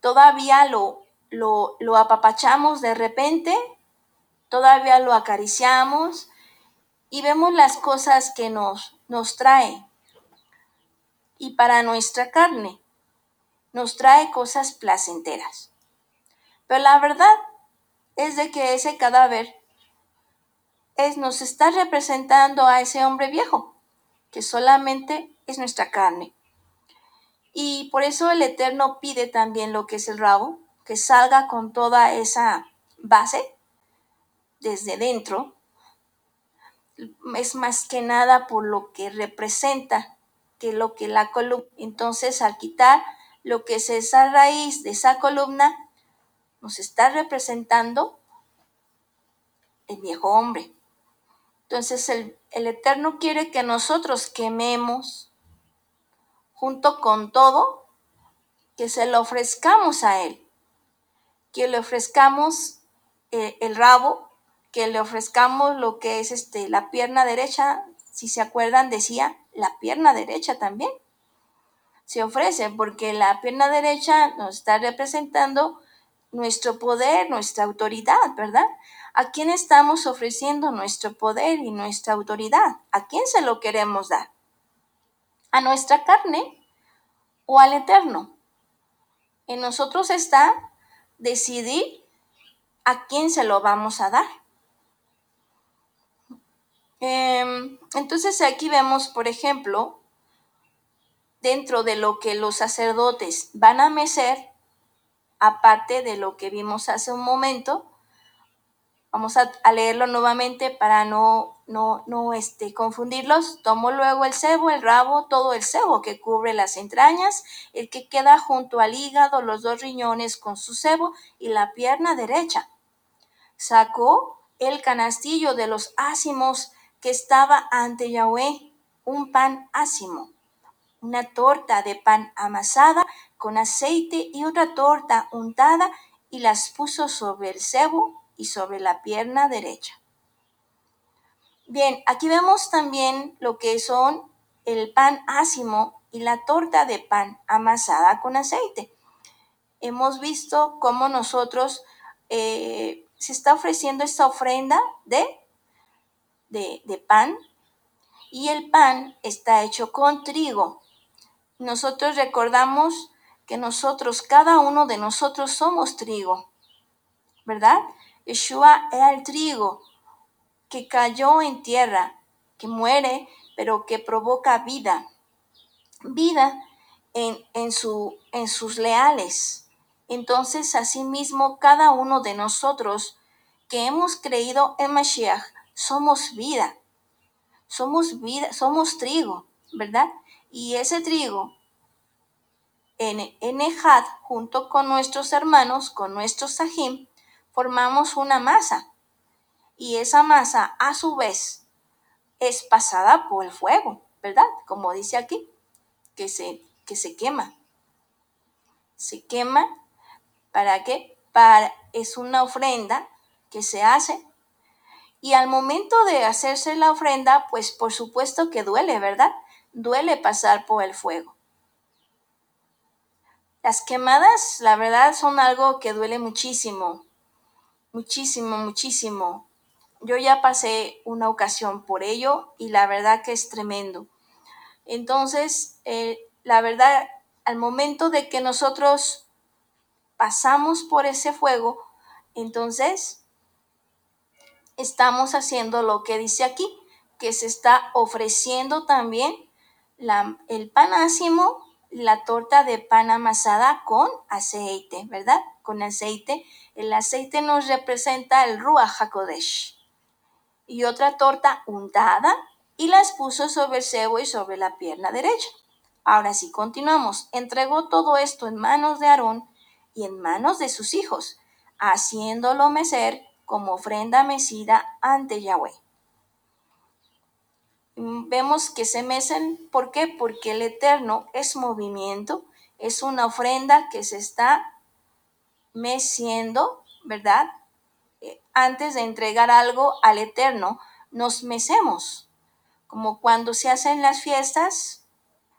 Todavía lo, lo, lo apapachamos de repente, todavía lo acariciamos. Y vemos las cosas que nos, nos trae. Y para nuestra carne nos trae cosas placenteras. Pero la verdad es de que ese cadáver es, nos está representando a ese hombre viejo, que solamente es nuestra carne. Y por eso el Eterno pide también lo que es el rabo, que salga con toda esa base desde dentro. Es más que nada por lo que representa que lo que la columna. Entonces, al quitar lo que es esa raíz de esa columna, nos está representando el viejo hombre. Entonces, el, el Eterno quiere que nosotros quememos junto con todo, que se lo ofrezcamos a Él, que le ofrezcamos eh, el rabo, que le ofrezcamos lo que es este, la pierna derecha, si se acuerdan, decía la pierna derecha también. Se ofrece porque la pierna derecha nos está representando nuestro poder, nuestra autoridad, ¿verdad? ¿A quién estamos ofreciendo nuestro poder y nuestra autoridad? ¿A quién se lo queremos dar? ¿A nuestra carne o al eterno? En nosotros está decidir a quién se lo vamos a dar. Em, entonces aquí vemos, por ejemplo, dentro de lo que los sacerdotes van a mecer, aparte de lo que vimos hace un momento, vamos a, leerlo nuevamente para no, no, no este, confundirlos. Tomo luego el cebo, el rabo, todo el cebo que cubre las entrañas, el que queda junto al hígado, los dos riñones con su cebo y la pierna derecha. Sacó el canastillo de los ácimos que estaba ante Yahweh, un pan ácimo, una torta de pan amasada con aceite y otra torta untada y las puso sobre el cebo y sobre la pierna derecha. Bien, aquí vemos también lo que son el pan ácimo y la torta de pan amasada con aceite. Hemos visto cómo nosotros eh, se está ofreciendo esta ofrenda de de, pan y el pan está hecho con trigo. Nosotros recordamos que nosotros, cada uno de nosotros somos trigo, ¿verdad? Yeshua era el trigo que cayó en tierra, que muere, pero que provoca vida. Vida en, en, su, en sus leales. Entonces, asimismo, cada uno de nosotros que hemos creído en Mashiach, somos vida, somos vida, somos trigo, ¿verdad? Y ese trigo en, en Ejad, junto con nuestros hermanos, con nuestros sahim, formamos una masa. Y esa masa, a su vez, es pasada por el fuego, ¿verdad? Como dice aquí, que se, que se quema. Se quema, ¿para qué? Para, es una ofrenda que se hace y al momento de hacerse la ofrenda, pues por supuesto que duele, ¿verdad? Duele pasar por el fuego. Las quemadas, la verdad, son algo que duele muchísimo, muchísimo, muchísimo. Yo ya pasé una ocasión por ello y la verdad que es tremendo. Entonces, eh, la verdad, al momento de que nosotros pasamos por ese fuego, entonces estamos haciendo lo que dice aquí, que se está ofreciendo también el pan ácimo, la torta de pan amasada con aceite, ¿verdad? Con aceite. El aceite nos representa el Ruach HaKodesh. Y otra torta untada y las puso sobre el cebo y sobre la pierna derecha. Ahora sí, continuamos. Entregó todo esto en manos de Aarón y en manos de sus hijos, haciéndolo mecer como ofrenda mecida ante Yahweh. Vemos que se mecen, ¿por qué? Porque el Eterno es movimiento, es una ofrenda que se está meciendo, ¿verdad? Eh, antes de entregar algo al Eterno, nos mecemos. Como cuando se hacen las fiestas,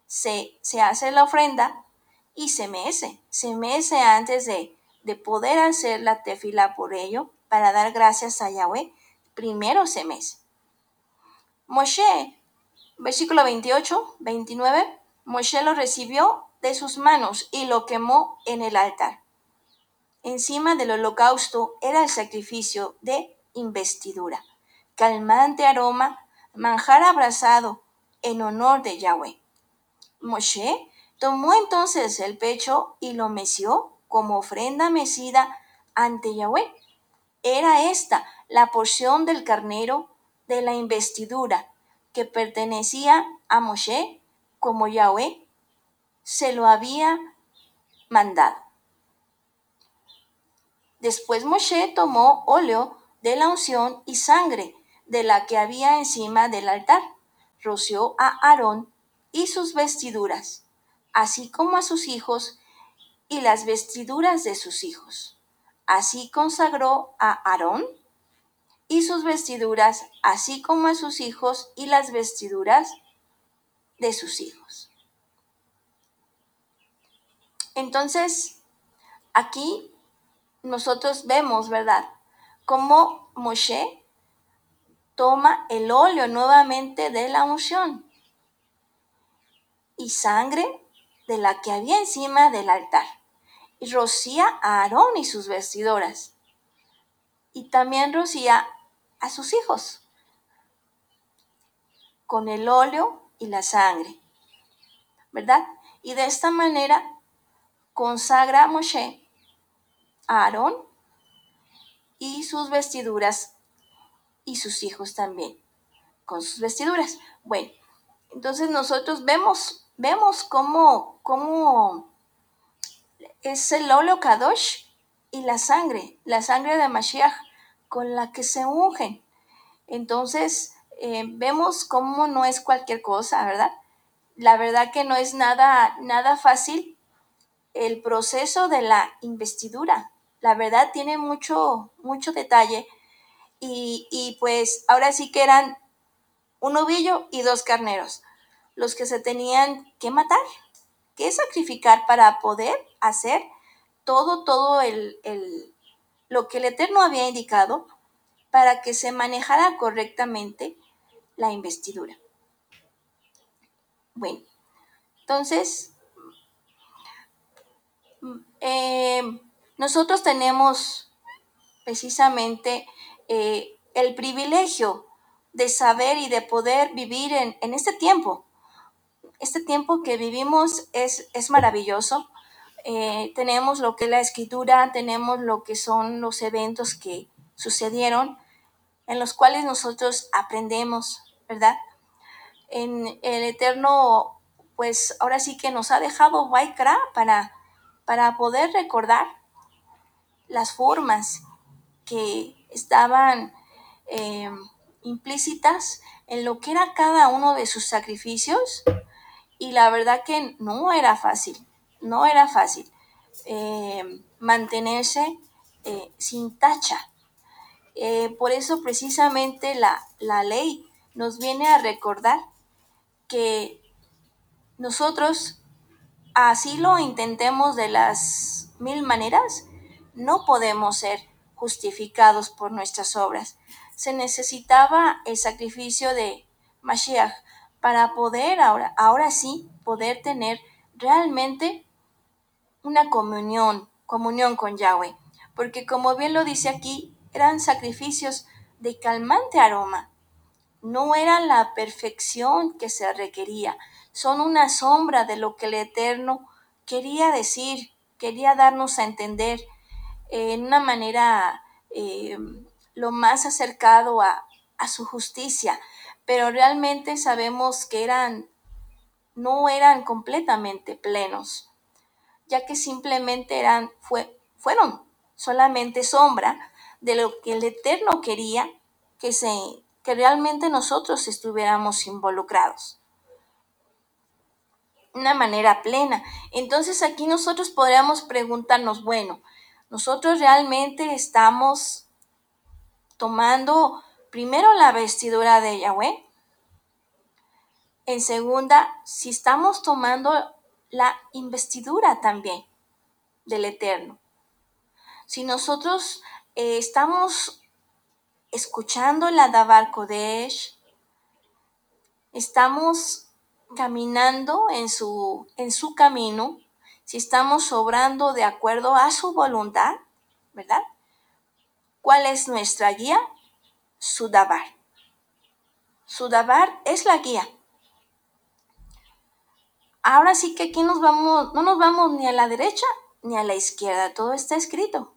se, se hace la ofrenda y se mece. Se mece antes de, de poder hacer la tefila por ello para dar gracias a Yahweh, primero se mece. Moshe, versículo 28, 29, Moshe lo recibió de sus manos y lo quemó en el altar. Encima del holocausto era el sacrificio de investidura, calmante aroma, manjar abrazado en honor de Yahweh. Moshe tomó entonces el pecho y lo meció como ofrenda mecida ante Yahweh. Era esta la porción del carnero de la investidura que pertenecía a Moshe como Yahweh se lo había mandado. Después Moshe tomó óleo de la unción y sangre de la que había encima del altar, roció a Aarón y sus vestiduras, así como a sus hijos y las vestiduras de sus hijos. Así consagró a Aarón y sus vestiduras, así como a sus hijos y las vestiduras de sus hijos. Entonces, aquí nosotros vemos, ¿verdad? Cómo Moshe toma el óleo nuevamente de la unción y sangre de la que había encima del altar y rocía a Aarón y sus vestidoras y también rocía a sus hijos con el óleo y la sangre, ¿verdad? Y de esta manera consagra a Moshe a Aarón y sus vestiduras y sus hijos también con sus vestiduras. Bueno, entonces nosotros vemos, vemos cómo, cómo es el óleo Kadosh y la sangre, la sangre de Mashiach con la que se ungen. Entonces, eh, vemos cómo no es cualquier cosa, ¿verdad? La verdad que no es nada, nada fácil el proceso de la investidura. La verdad tiene mucho, mucho detalle y, y pues ahora sí que eran un ovillo y dos carneros los que se tenían que matar, que sacrificar para poder hacer todo, todo el, el, lo que el Eterno había indicado para que se manejara correctamente la investidura. Bueno, entonces, eh, nosotros tenemos precisamente eh, el privilegio de saber y de poder vivir en, en, este tiempo. Este tiempo que vivimos es, es maravilloso. Eh, tenemos lo que es la escritura, tenemos lo que son los eventos que sucedieron, en los cuales nosotros aprendemos, ¿verdad? En el Eterno, pues ahora sí que nos ha dejado Waikra para, para poder recordar las formas que estaban eh, implícitas en lo que era cada uno de sus sacrificios y la verdad que no era fácil, no era fácil eh, mantenerse eh, sin tacha. Eh, por eso precisamente la, la ley nos viene a recordar que nosotros, así lo intentemos de las mil maneras, no podemos ser justificados por nuestras obras. Se necesitaba el sacrificio de Mashiach para poder ahora, ahora sí poder tener realmente una comunión, comunión con Yahweh. Porque como bien lo dice aquí, eran sacrificios de calmante aroma. No eran la perfección que se requería, son una sombra de lo que el Eterno quería decir, quería darnos a entender en una manera eh, lo más acercado a, a su justicia, pero realmente sabemos que eran, no eran completamente plenos, ya que simplemente eran, fue, fueron solamente sombra de lo que el Eterno quería que, se, que realmente nosotros estuviéramos involucrados. Una manera plena. Entonces aquí nosotros podríamos preguntarnos, bueno, nosotros realmente estamos tomando primero la vestidura de Yahweh. En segunda, si estamos tomando la investidura también del Eterno. Si nosotros eh, estamos escuchando la Dabar Kodesh, estamos caminando en su, en su camino, si estamos obrando de acuerdo a su voluntad, ¿verdad? ¿Cuál es nuestra guía? Sudabar. Sudabar es la guía. Ahora sí que aquí nos vamos, no nos vamos ni a la derecha ni a la izquierda, todo está escrito.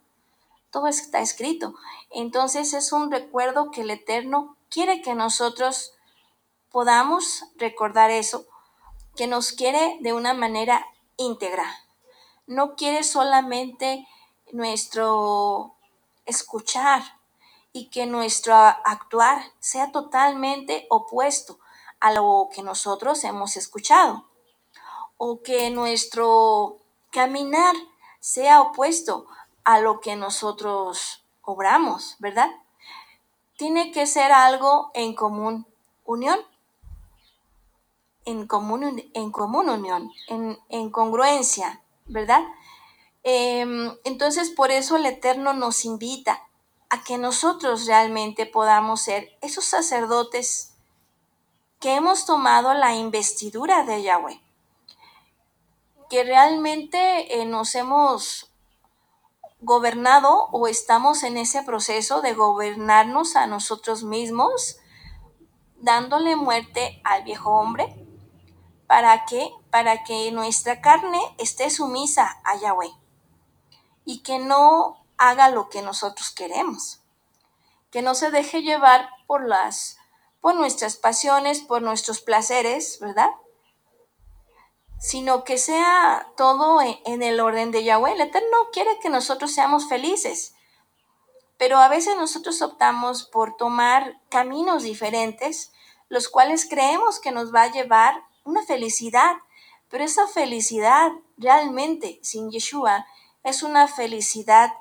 Todo está escrito. Entonces es un recuerdo que el Eterno quiere que nosotros podamos recordar eso, que nos quiere de una manera íntegra. No quiere solamente nuestro escuchar y que nuestro actuar sea totalmente opuesto a lo que nosotros hemos escuchado o que nuestro caminar sea opuesto a lo que nosotros obramos, ¿verdad? Tiene que ser algo en común unión en común, en común unión, en, en congruencia, ¿verdad? Em, entonces, por eso el Eterno nos invita a que nosotros realmente podamos ser esos sacerdotes que hemos tomado la investidura de Yahweh, que realmente eh, nos hemos gobernado o estamos en ese proceso de gobernarnos a nosotros mismos, dándole muerte al viejo hombre ¿Para qué? Para que nuestra carne esté sumisa a Yahweh y que no haga lo que nosotros queremos, que no se deje llevar por las por nuestras pasiones, por nuestros placeres, ¿verdad? Sino que sea todo en el orden de Yahweh. El Eterno quiere que nosotros seamos felices, pero a veces nosotros optamos por tomar caminos diferentes, los cuales creemos que nos va a llevar una felicidad, pero esa felicidad realmente sin Yeshua es una felicidad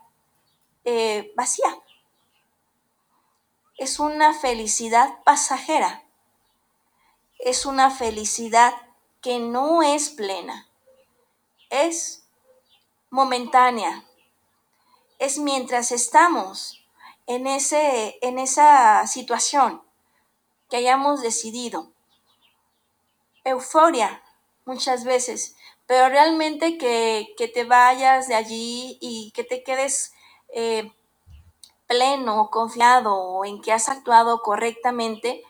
eh, vacía. Es una felicidad pasajera. Es una felicidad que no es plena. Es momentánea. Es mientras estamos en, ese, en esa situación que hayamos decidido euforia muchas veces, pero realmente que, te vayas de allí y que te quedes eh, pleno, confiado en que has actuado correctamente,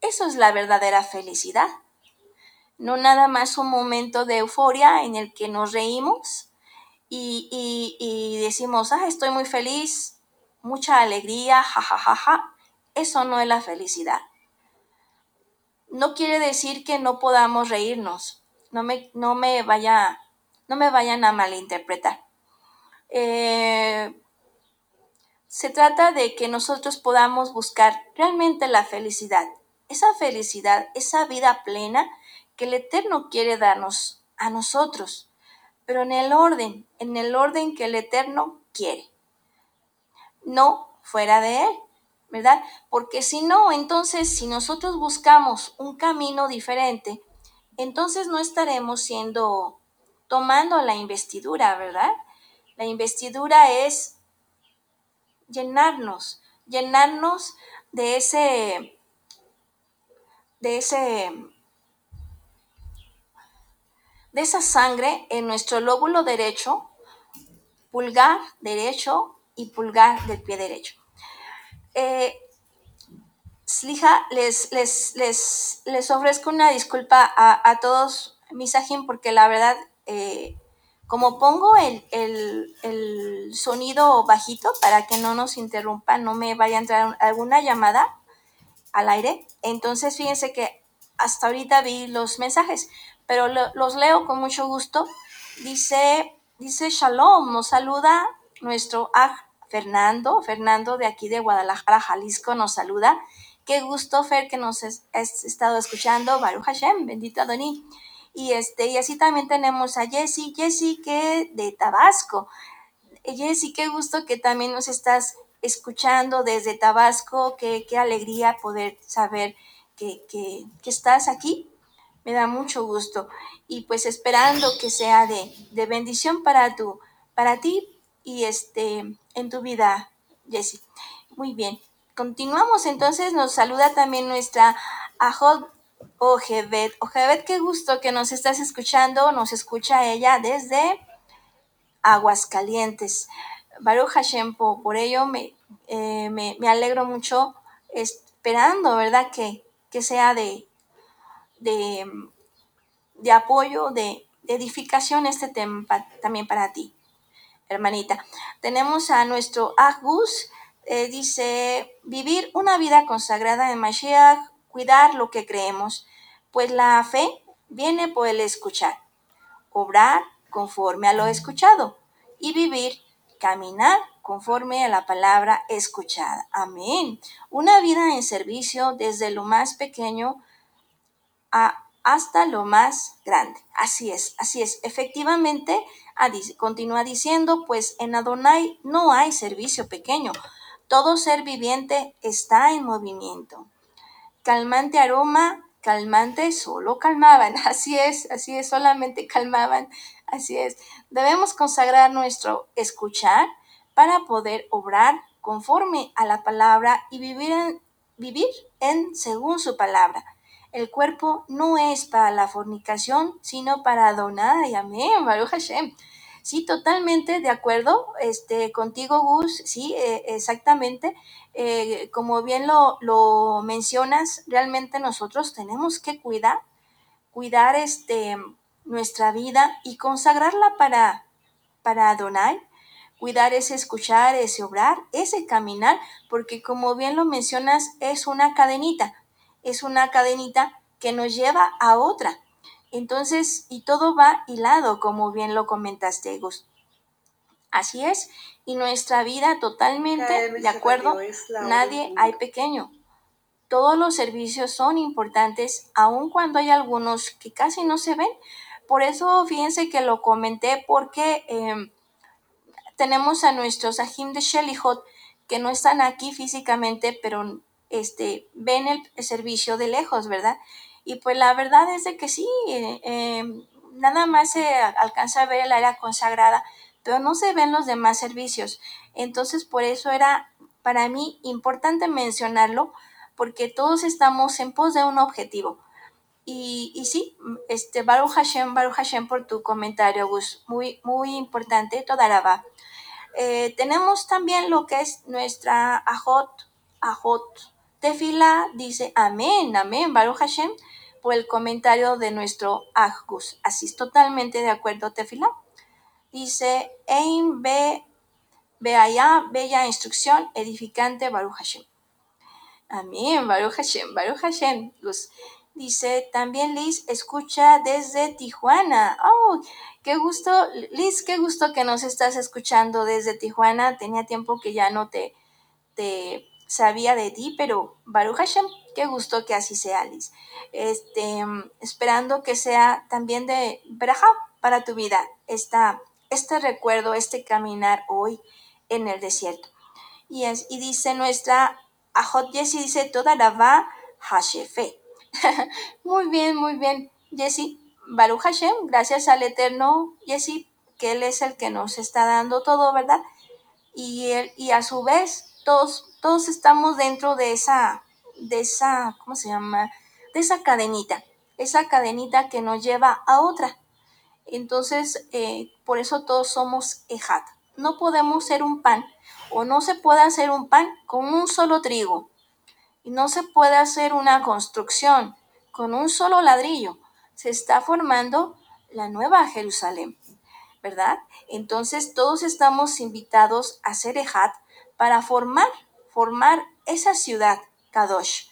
eso es la verdadera felicidad. No nada más un momento de euforia en el que nos reímos y, y, decimos, ah, estoy muy feliz, mucha alegría, jajajaja. Ja, ja, ja. Eso no es la felicidad no quiere decir que no podamos reírnos. No me, no me, vaya, no me vayan a malinterpretar. Eh, se trata de que nosotros podamos buscar realmente la felicidad, esa felicidad, esa vida plena que el Eterno quiere darnos a nosotros, pero en el orden, en el orden que el Eterno quiere, no fuera de él. ¿verdad? Porque si no, entonces si nosotros buscamos un camino diferente, entonces no estaremos siendo, tomando la investidura, ¿verdad? La investidura es llenarnos, llenarnos de ese, de ese, de esa sangre en nuestro lóbulo derecho, pulgar derecho y pulgar del pie derecho. Eh, Slija, les, les, les, les, ofrezco una disculpa a, todos, Misajin, porque la verdad, eh, como pongo el, el, sonido bajito para que no nos interrumpa, no me vaya a entrar alguna llamada al aire, entonces fíjense que hasta ahorita vi los mensajes, pero los leo con mucho gusto. Dice, dice Shalom, nos saluda nuestro Fernando, Fernando de aquí de Guadalajara, Jalisco, nos saluda. Qué gusto, Fer, que nos has estado escuchando. Baruch Hashem, bendito Adoní. Y, este, y así también tenemos a Jessy, Jessy que de Tabasco. Jessy, qué gusto que también nos estás escuchando desde Tabasco. Qué, qué alegría poder saber que, que, que, estás aquí. Me da mucho gusto. Y pues esperando que sea de, de bendición para, tu, para ti y este, en tu vida, Jessie. Muy bien. Continuamos entonces, nos saluda también nuestra Ajod Ojevet. Ojevet, qué gusto que nos estás escuchando. Nos escucha ella desde Aguascalientes. Baruch Hashem, por ello me, eh, me, me, alegro mucho esperando, ¿verdad? Que, que sea de, de, de apoyo, de, edificación este tema también para ti, hermanita. Tenemos a nuestro Agus, eh, dice, vivir una vida consagrada en Mashiach, cuidar lo que creemos, pues la fe viene por el escuchar, obrar conforme a lo escuchado y vivir, caminar conforme a la palabra escuchada. Amén. Una vida en servicio desde lo más pequeño hasta lo más grande. Así es, así es. Efectivamente, continúa diciendo, pues en Adonai no hay servicio pequeño. Todo ser viviente está en movimiento. Calmante aroma, calmante, solo calmaban. [LAUGHS] Así es, así es, solamente calmaban. Así es. Debemos consagrar nuestro escuchar para poder obrar conforme a la palabra y vivir en, vivir en según su palabra. El cuerpo no es para la fornicación, sino para y Amén, Baruch Hashem. Sí, totalmente de acuerdo este, contigo, Gus. Sí, eh, exactamente. Eh, como bien lo, lo, mencionas, realmente nosotros tenemos que cuidar, cuidar este, nuestra vida y consagrarla para, para Adonai. Cuidar ese escuchar, ese obrar, ese caminar, porque como bien lo mencionas, es una cadenita. Es una cadenita que nos lleva a otra. Entonces, y todo va hilado, como bien lo comentaste, Gus. Así es, y nuestra vida totalmente de acuerdo, nadie hay pequeño. Todos los servicios son importantes, aun cuando hay algunos que casi no se ven. Por eso, fíjense que lo comenté porque eh, tenemos a nuestros Ajim de Shellyhot que no están aquí físicamente, pero este, ven el, servicio de lejos, ¿verdad? Y pues la verdad es de que sí, eh, eh, nada más se alcanza a ver el área consagrada, pero no se ven los demás servicios. Entonces, por eso era para mí importante mencionarlo, porque todos estamos en pos de un objetivo. Y, y sí, este, Baruch Hashem, Baruch Hashem por tu comentario, Gus, muy, muy importante, toda la. Eh, tenemos también lo que es nuestra Ajot, Ajot Tefila, dice amén, amén, Baruch Hashem, por el comentario de nuestro Ajgus. Así es totalmente de acuerdo, Tefila. Dice, Ein be, allá, bella instrucción, edificante, Baruch Hashem. Amén, Baruch Hashem, Baruch Hashem. Luz. Dice, también Liz escucha desde Tijuana. Oh, qué gusto, Liz, qué gusto que nos estás escuchando desde Tijuana. Tenía tiempo que ya no te, te sabía de ti, pero Baruch Hashem, qué gusto que así sea, Liz. Este, esperando que sea también de Berajá para tu vida, esta, este recuerdo, este caminar hoy en el desierto. Y, es, y dice nuestra Ajot Jessie, dice toda la va Hashefe. [LAUGHS] muy bien, muy bien, Jessie. Baruch Hashem, gracias al Eterno, Jessie, que Él es el que nos está dando todo, ¿verdad? Y, él, y a su vez, todos, estamos dentro de esa, de esa, ¿cómo se llama? De esa cadenita, esa cadenita que nos lleva a otra. Entonces, eh, por eso todos somos ejat. No podemos ser un pan, o no se puede hacer un pan con un solo trigo. Y no se puede hacer una construcción con un solo ladrillo. Se está formando la nueva Jerusalén, ¿verdad? Entonces todos estamos invitados a ser ejat para formar, formar esa ciudad, Kadosh,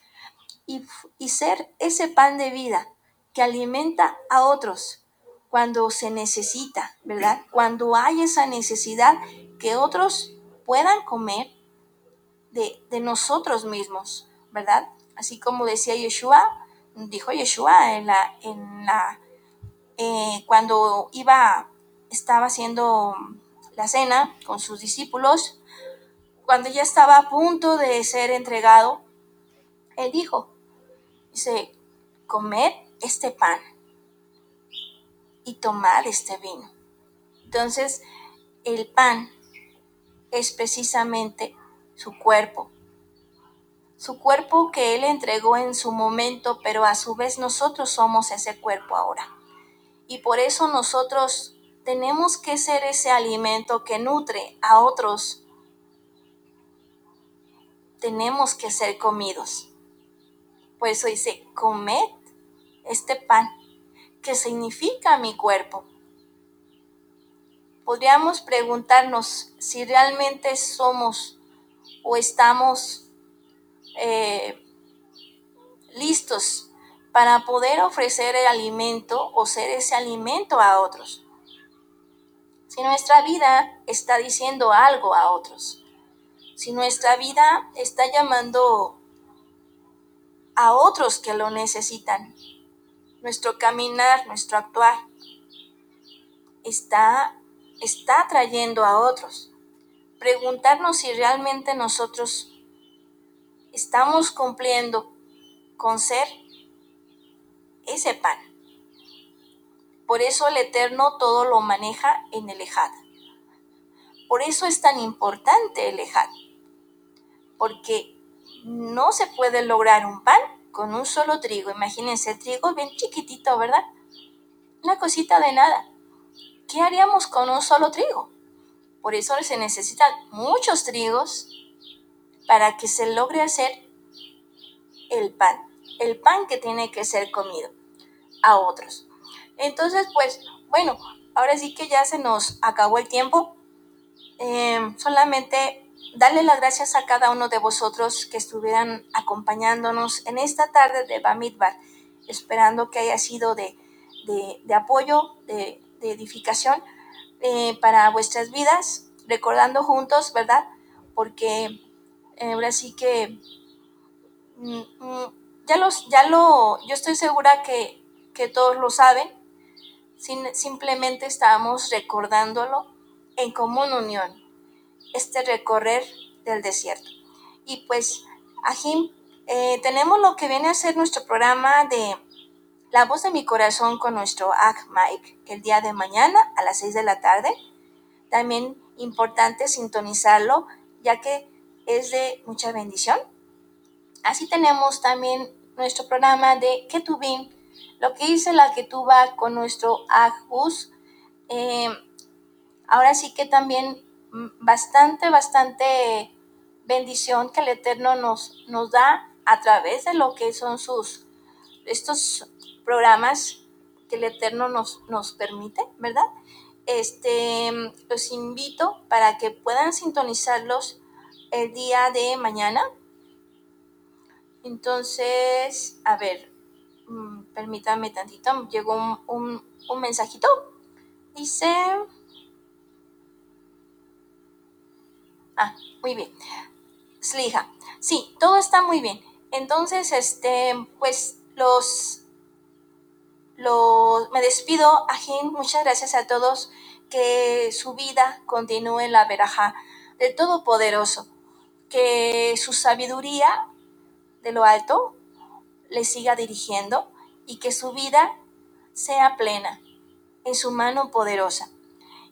y, y ser ese pan de vida que alimenta a otros cuando se necesita, ¿verdad? Cuando hay esa necesidad que otros puedan comer de, de nosotros mismos, ¿verdad? Así como decía Yeshua, dijo Yeshua en la, en la, eh, cuando iba, estaba haciendo la cena con sus discípulos, cuando ya estaba a punto de ser entregado, él dijo, dice, comed este pan y tomar este vino. Entonces, el pan es precisamente su cuerpo, su cuerpo que Él entregó en su momento, pero a su vez nosotros somos ese cuerpo ahora. Y por eso nosotros tenemos que ser ese alimento que nutre a otros. Tenemos que ser comidos. Por eso dice, comed este pan, que significa mi cuerpo. Podríamos preguntarnos si realmente somos o estamos eh, listos para poder ofrecer el alimento o ser ese alimento a otros. Si nuestra vida está diciendo algo a otros, si nuestra vida está llamando a otros que lo necesitan, nuestro caminar, nuestro actuar, está, está trayendo a otros. Preguntarnos si realmente nosotros estamos cumpliendo con ser ese pan. Por eso el Eterno todo lo maneja en el Ejad. Por eso es tan importante el Ejad. Porque no se puede lograr un pan con un solo trigo. Imagínense, trigo bien chiquitito, ¿verdad? Una cosita de nada. ¿Qué haríamos con un solo trigo? Por eso se necesitan muchos trigos para que se logre hacer el pan, el pan que tiene que ser comido a otros. Entonces, pues, bueno, ahora sí que ya se nos acabó el tiempo. Em, solamente darle las gracias a cada uno de vosotros que estuvieran acompañándonos en esta tarde de Bamidbar, esperando que haya sido de, apoyo, de, edificación eh, para vuestras vidas, recordando juntos, ¿verdad? Porque eh, ahora sí que mm, mm, ya, los, ya lo, yo estoy segura que, que todos lo saben, simplemente estamos recordándolo en común unión, este recorrer del desierto. Y pues, Ajim, eh, tenemos lo que viene a ser nuestro programa de La voz de mi corazón con nuestro Ag Mike el día de mañana a las 6 de la tarde. También importante sintonizarlo, ya que es de mucha bendición. Así tenemos también nuestro programa de Ketubim, lo que hice la Ketuba con nuestro Agbus. Eh, ahora sí que también bastante, bastante bendición que el Eterno nos, nos da a través de lo que son sus, estos programas que el Eterno nos, nos permite, ¿verdad? Este, los invito para que puedan sintonizarlos el día de mañana. Entonces, a ver, mm, permítame tantito, llegó un, un mensajito. Dice... Ah, muy bien. Slija. Sí, todo está muy bien. Entonces, este, pues los, los, me despido, Ajín. Muchas gracias a todos. Que su vida continúe en la veraja del Todopoderoso. Que su sabiduría de lo alto le siga dirigiendo y que su vida sea plena en su mano poderosa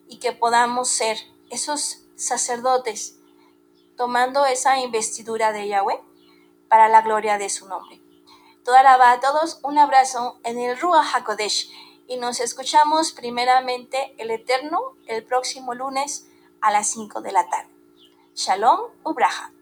y que podamos ser esos sacerdotes tomando esa investidura de Yahweh para la gloria de su nombre. Toda la a todos, un abrazo en el Ruach HaKodesh y nos escuchamos primeramente el Eterno el próximo lunes a las 5 de la tarde. Shalom Ubraja.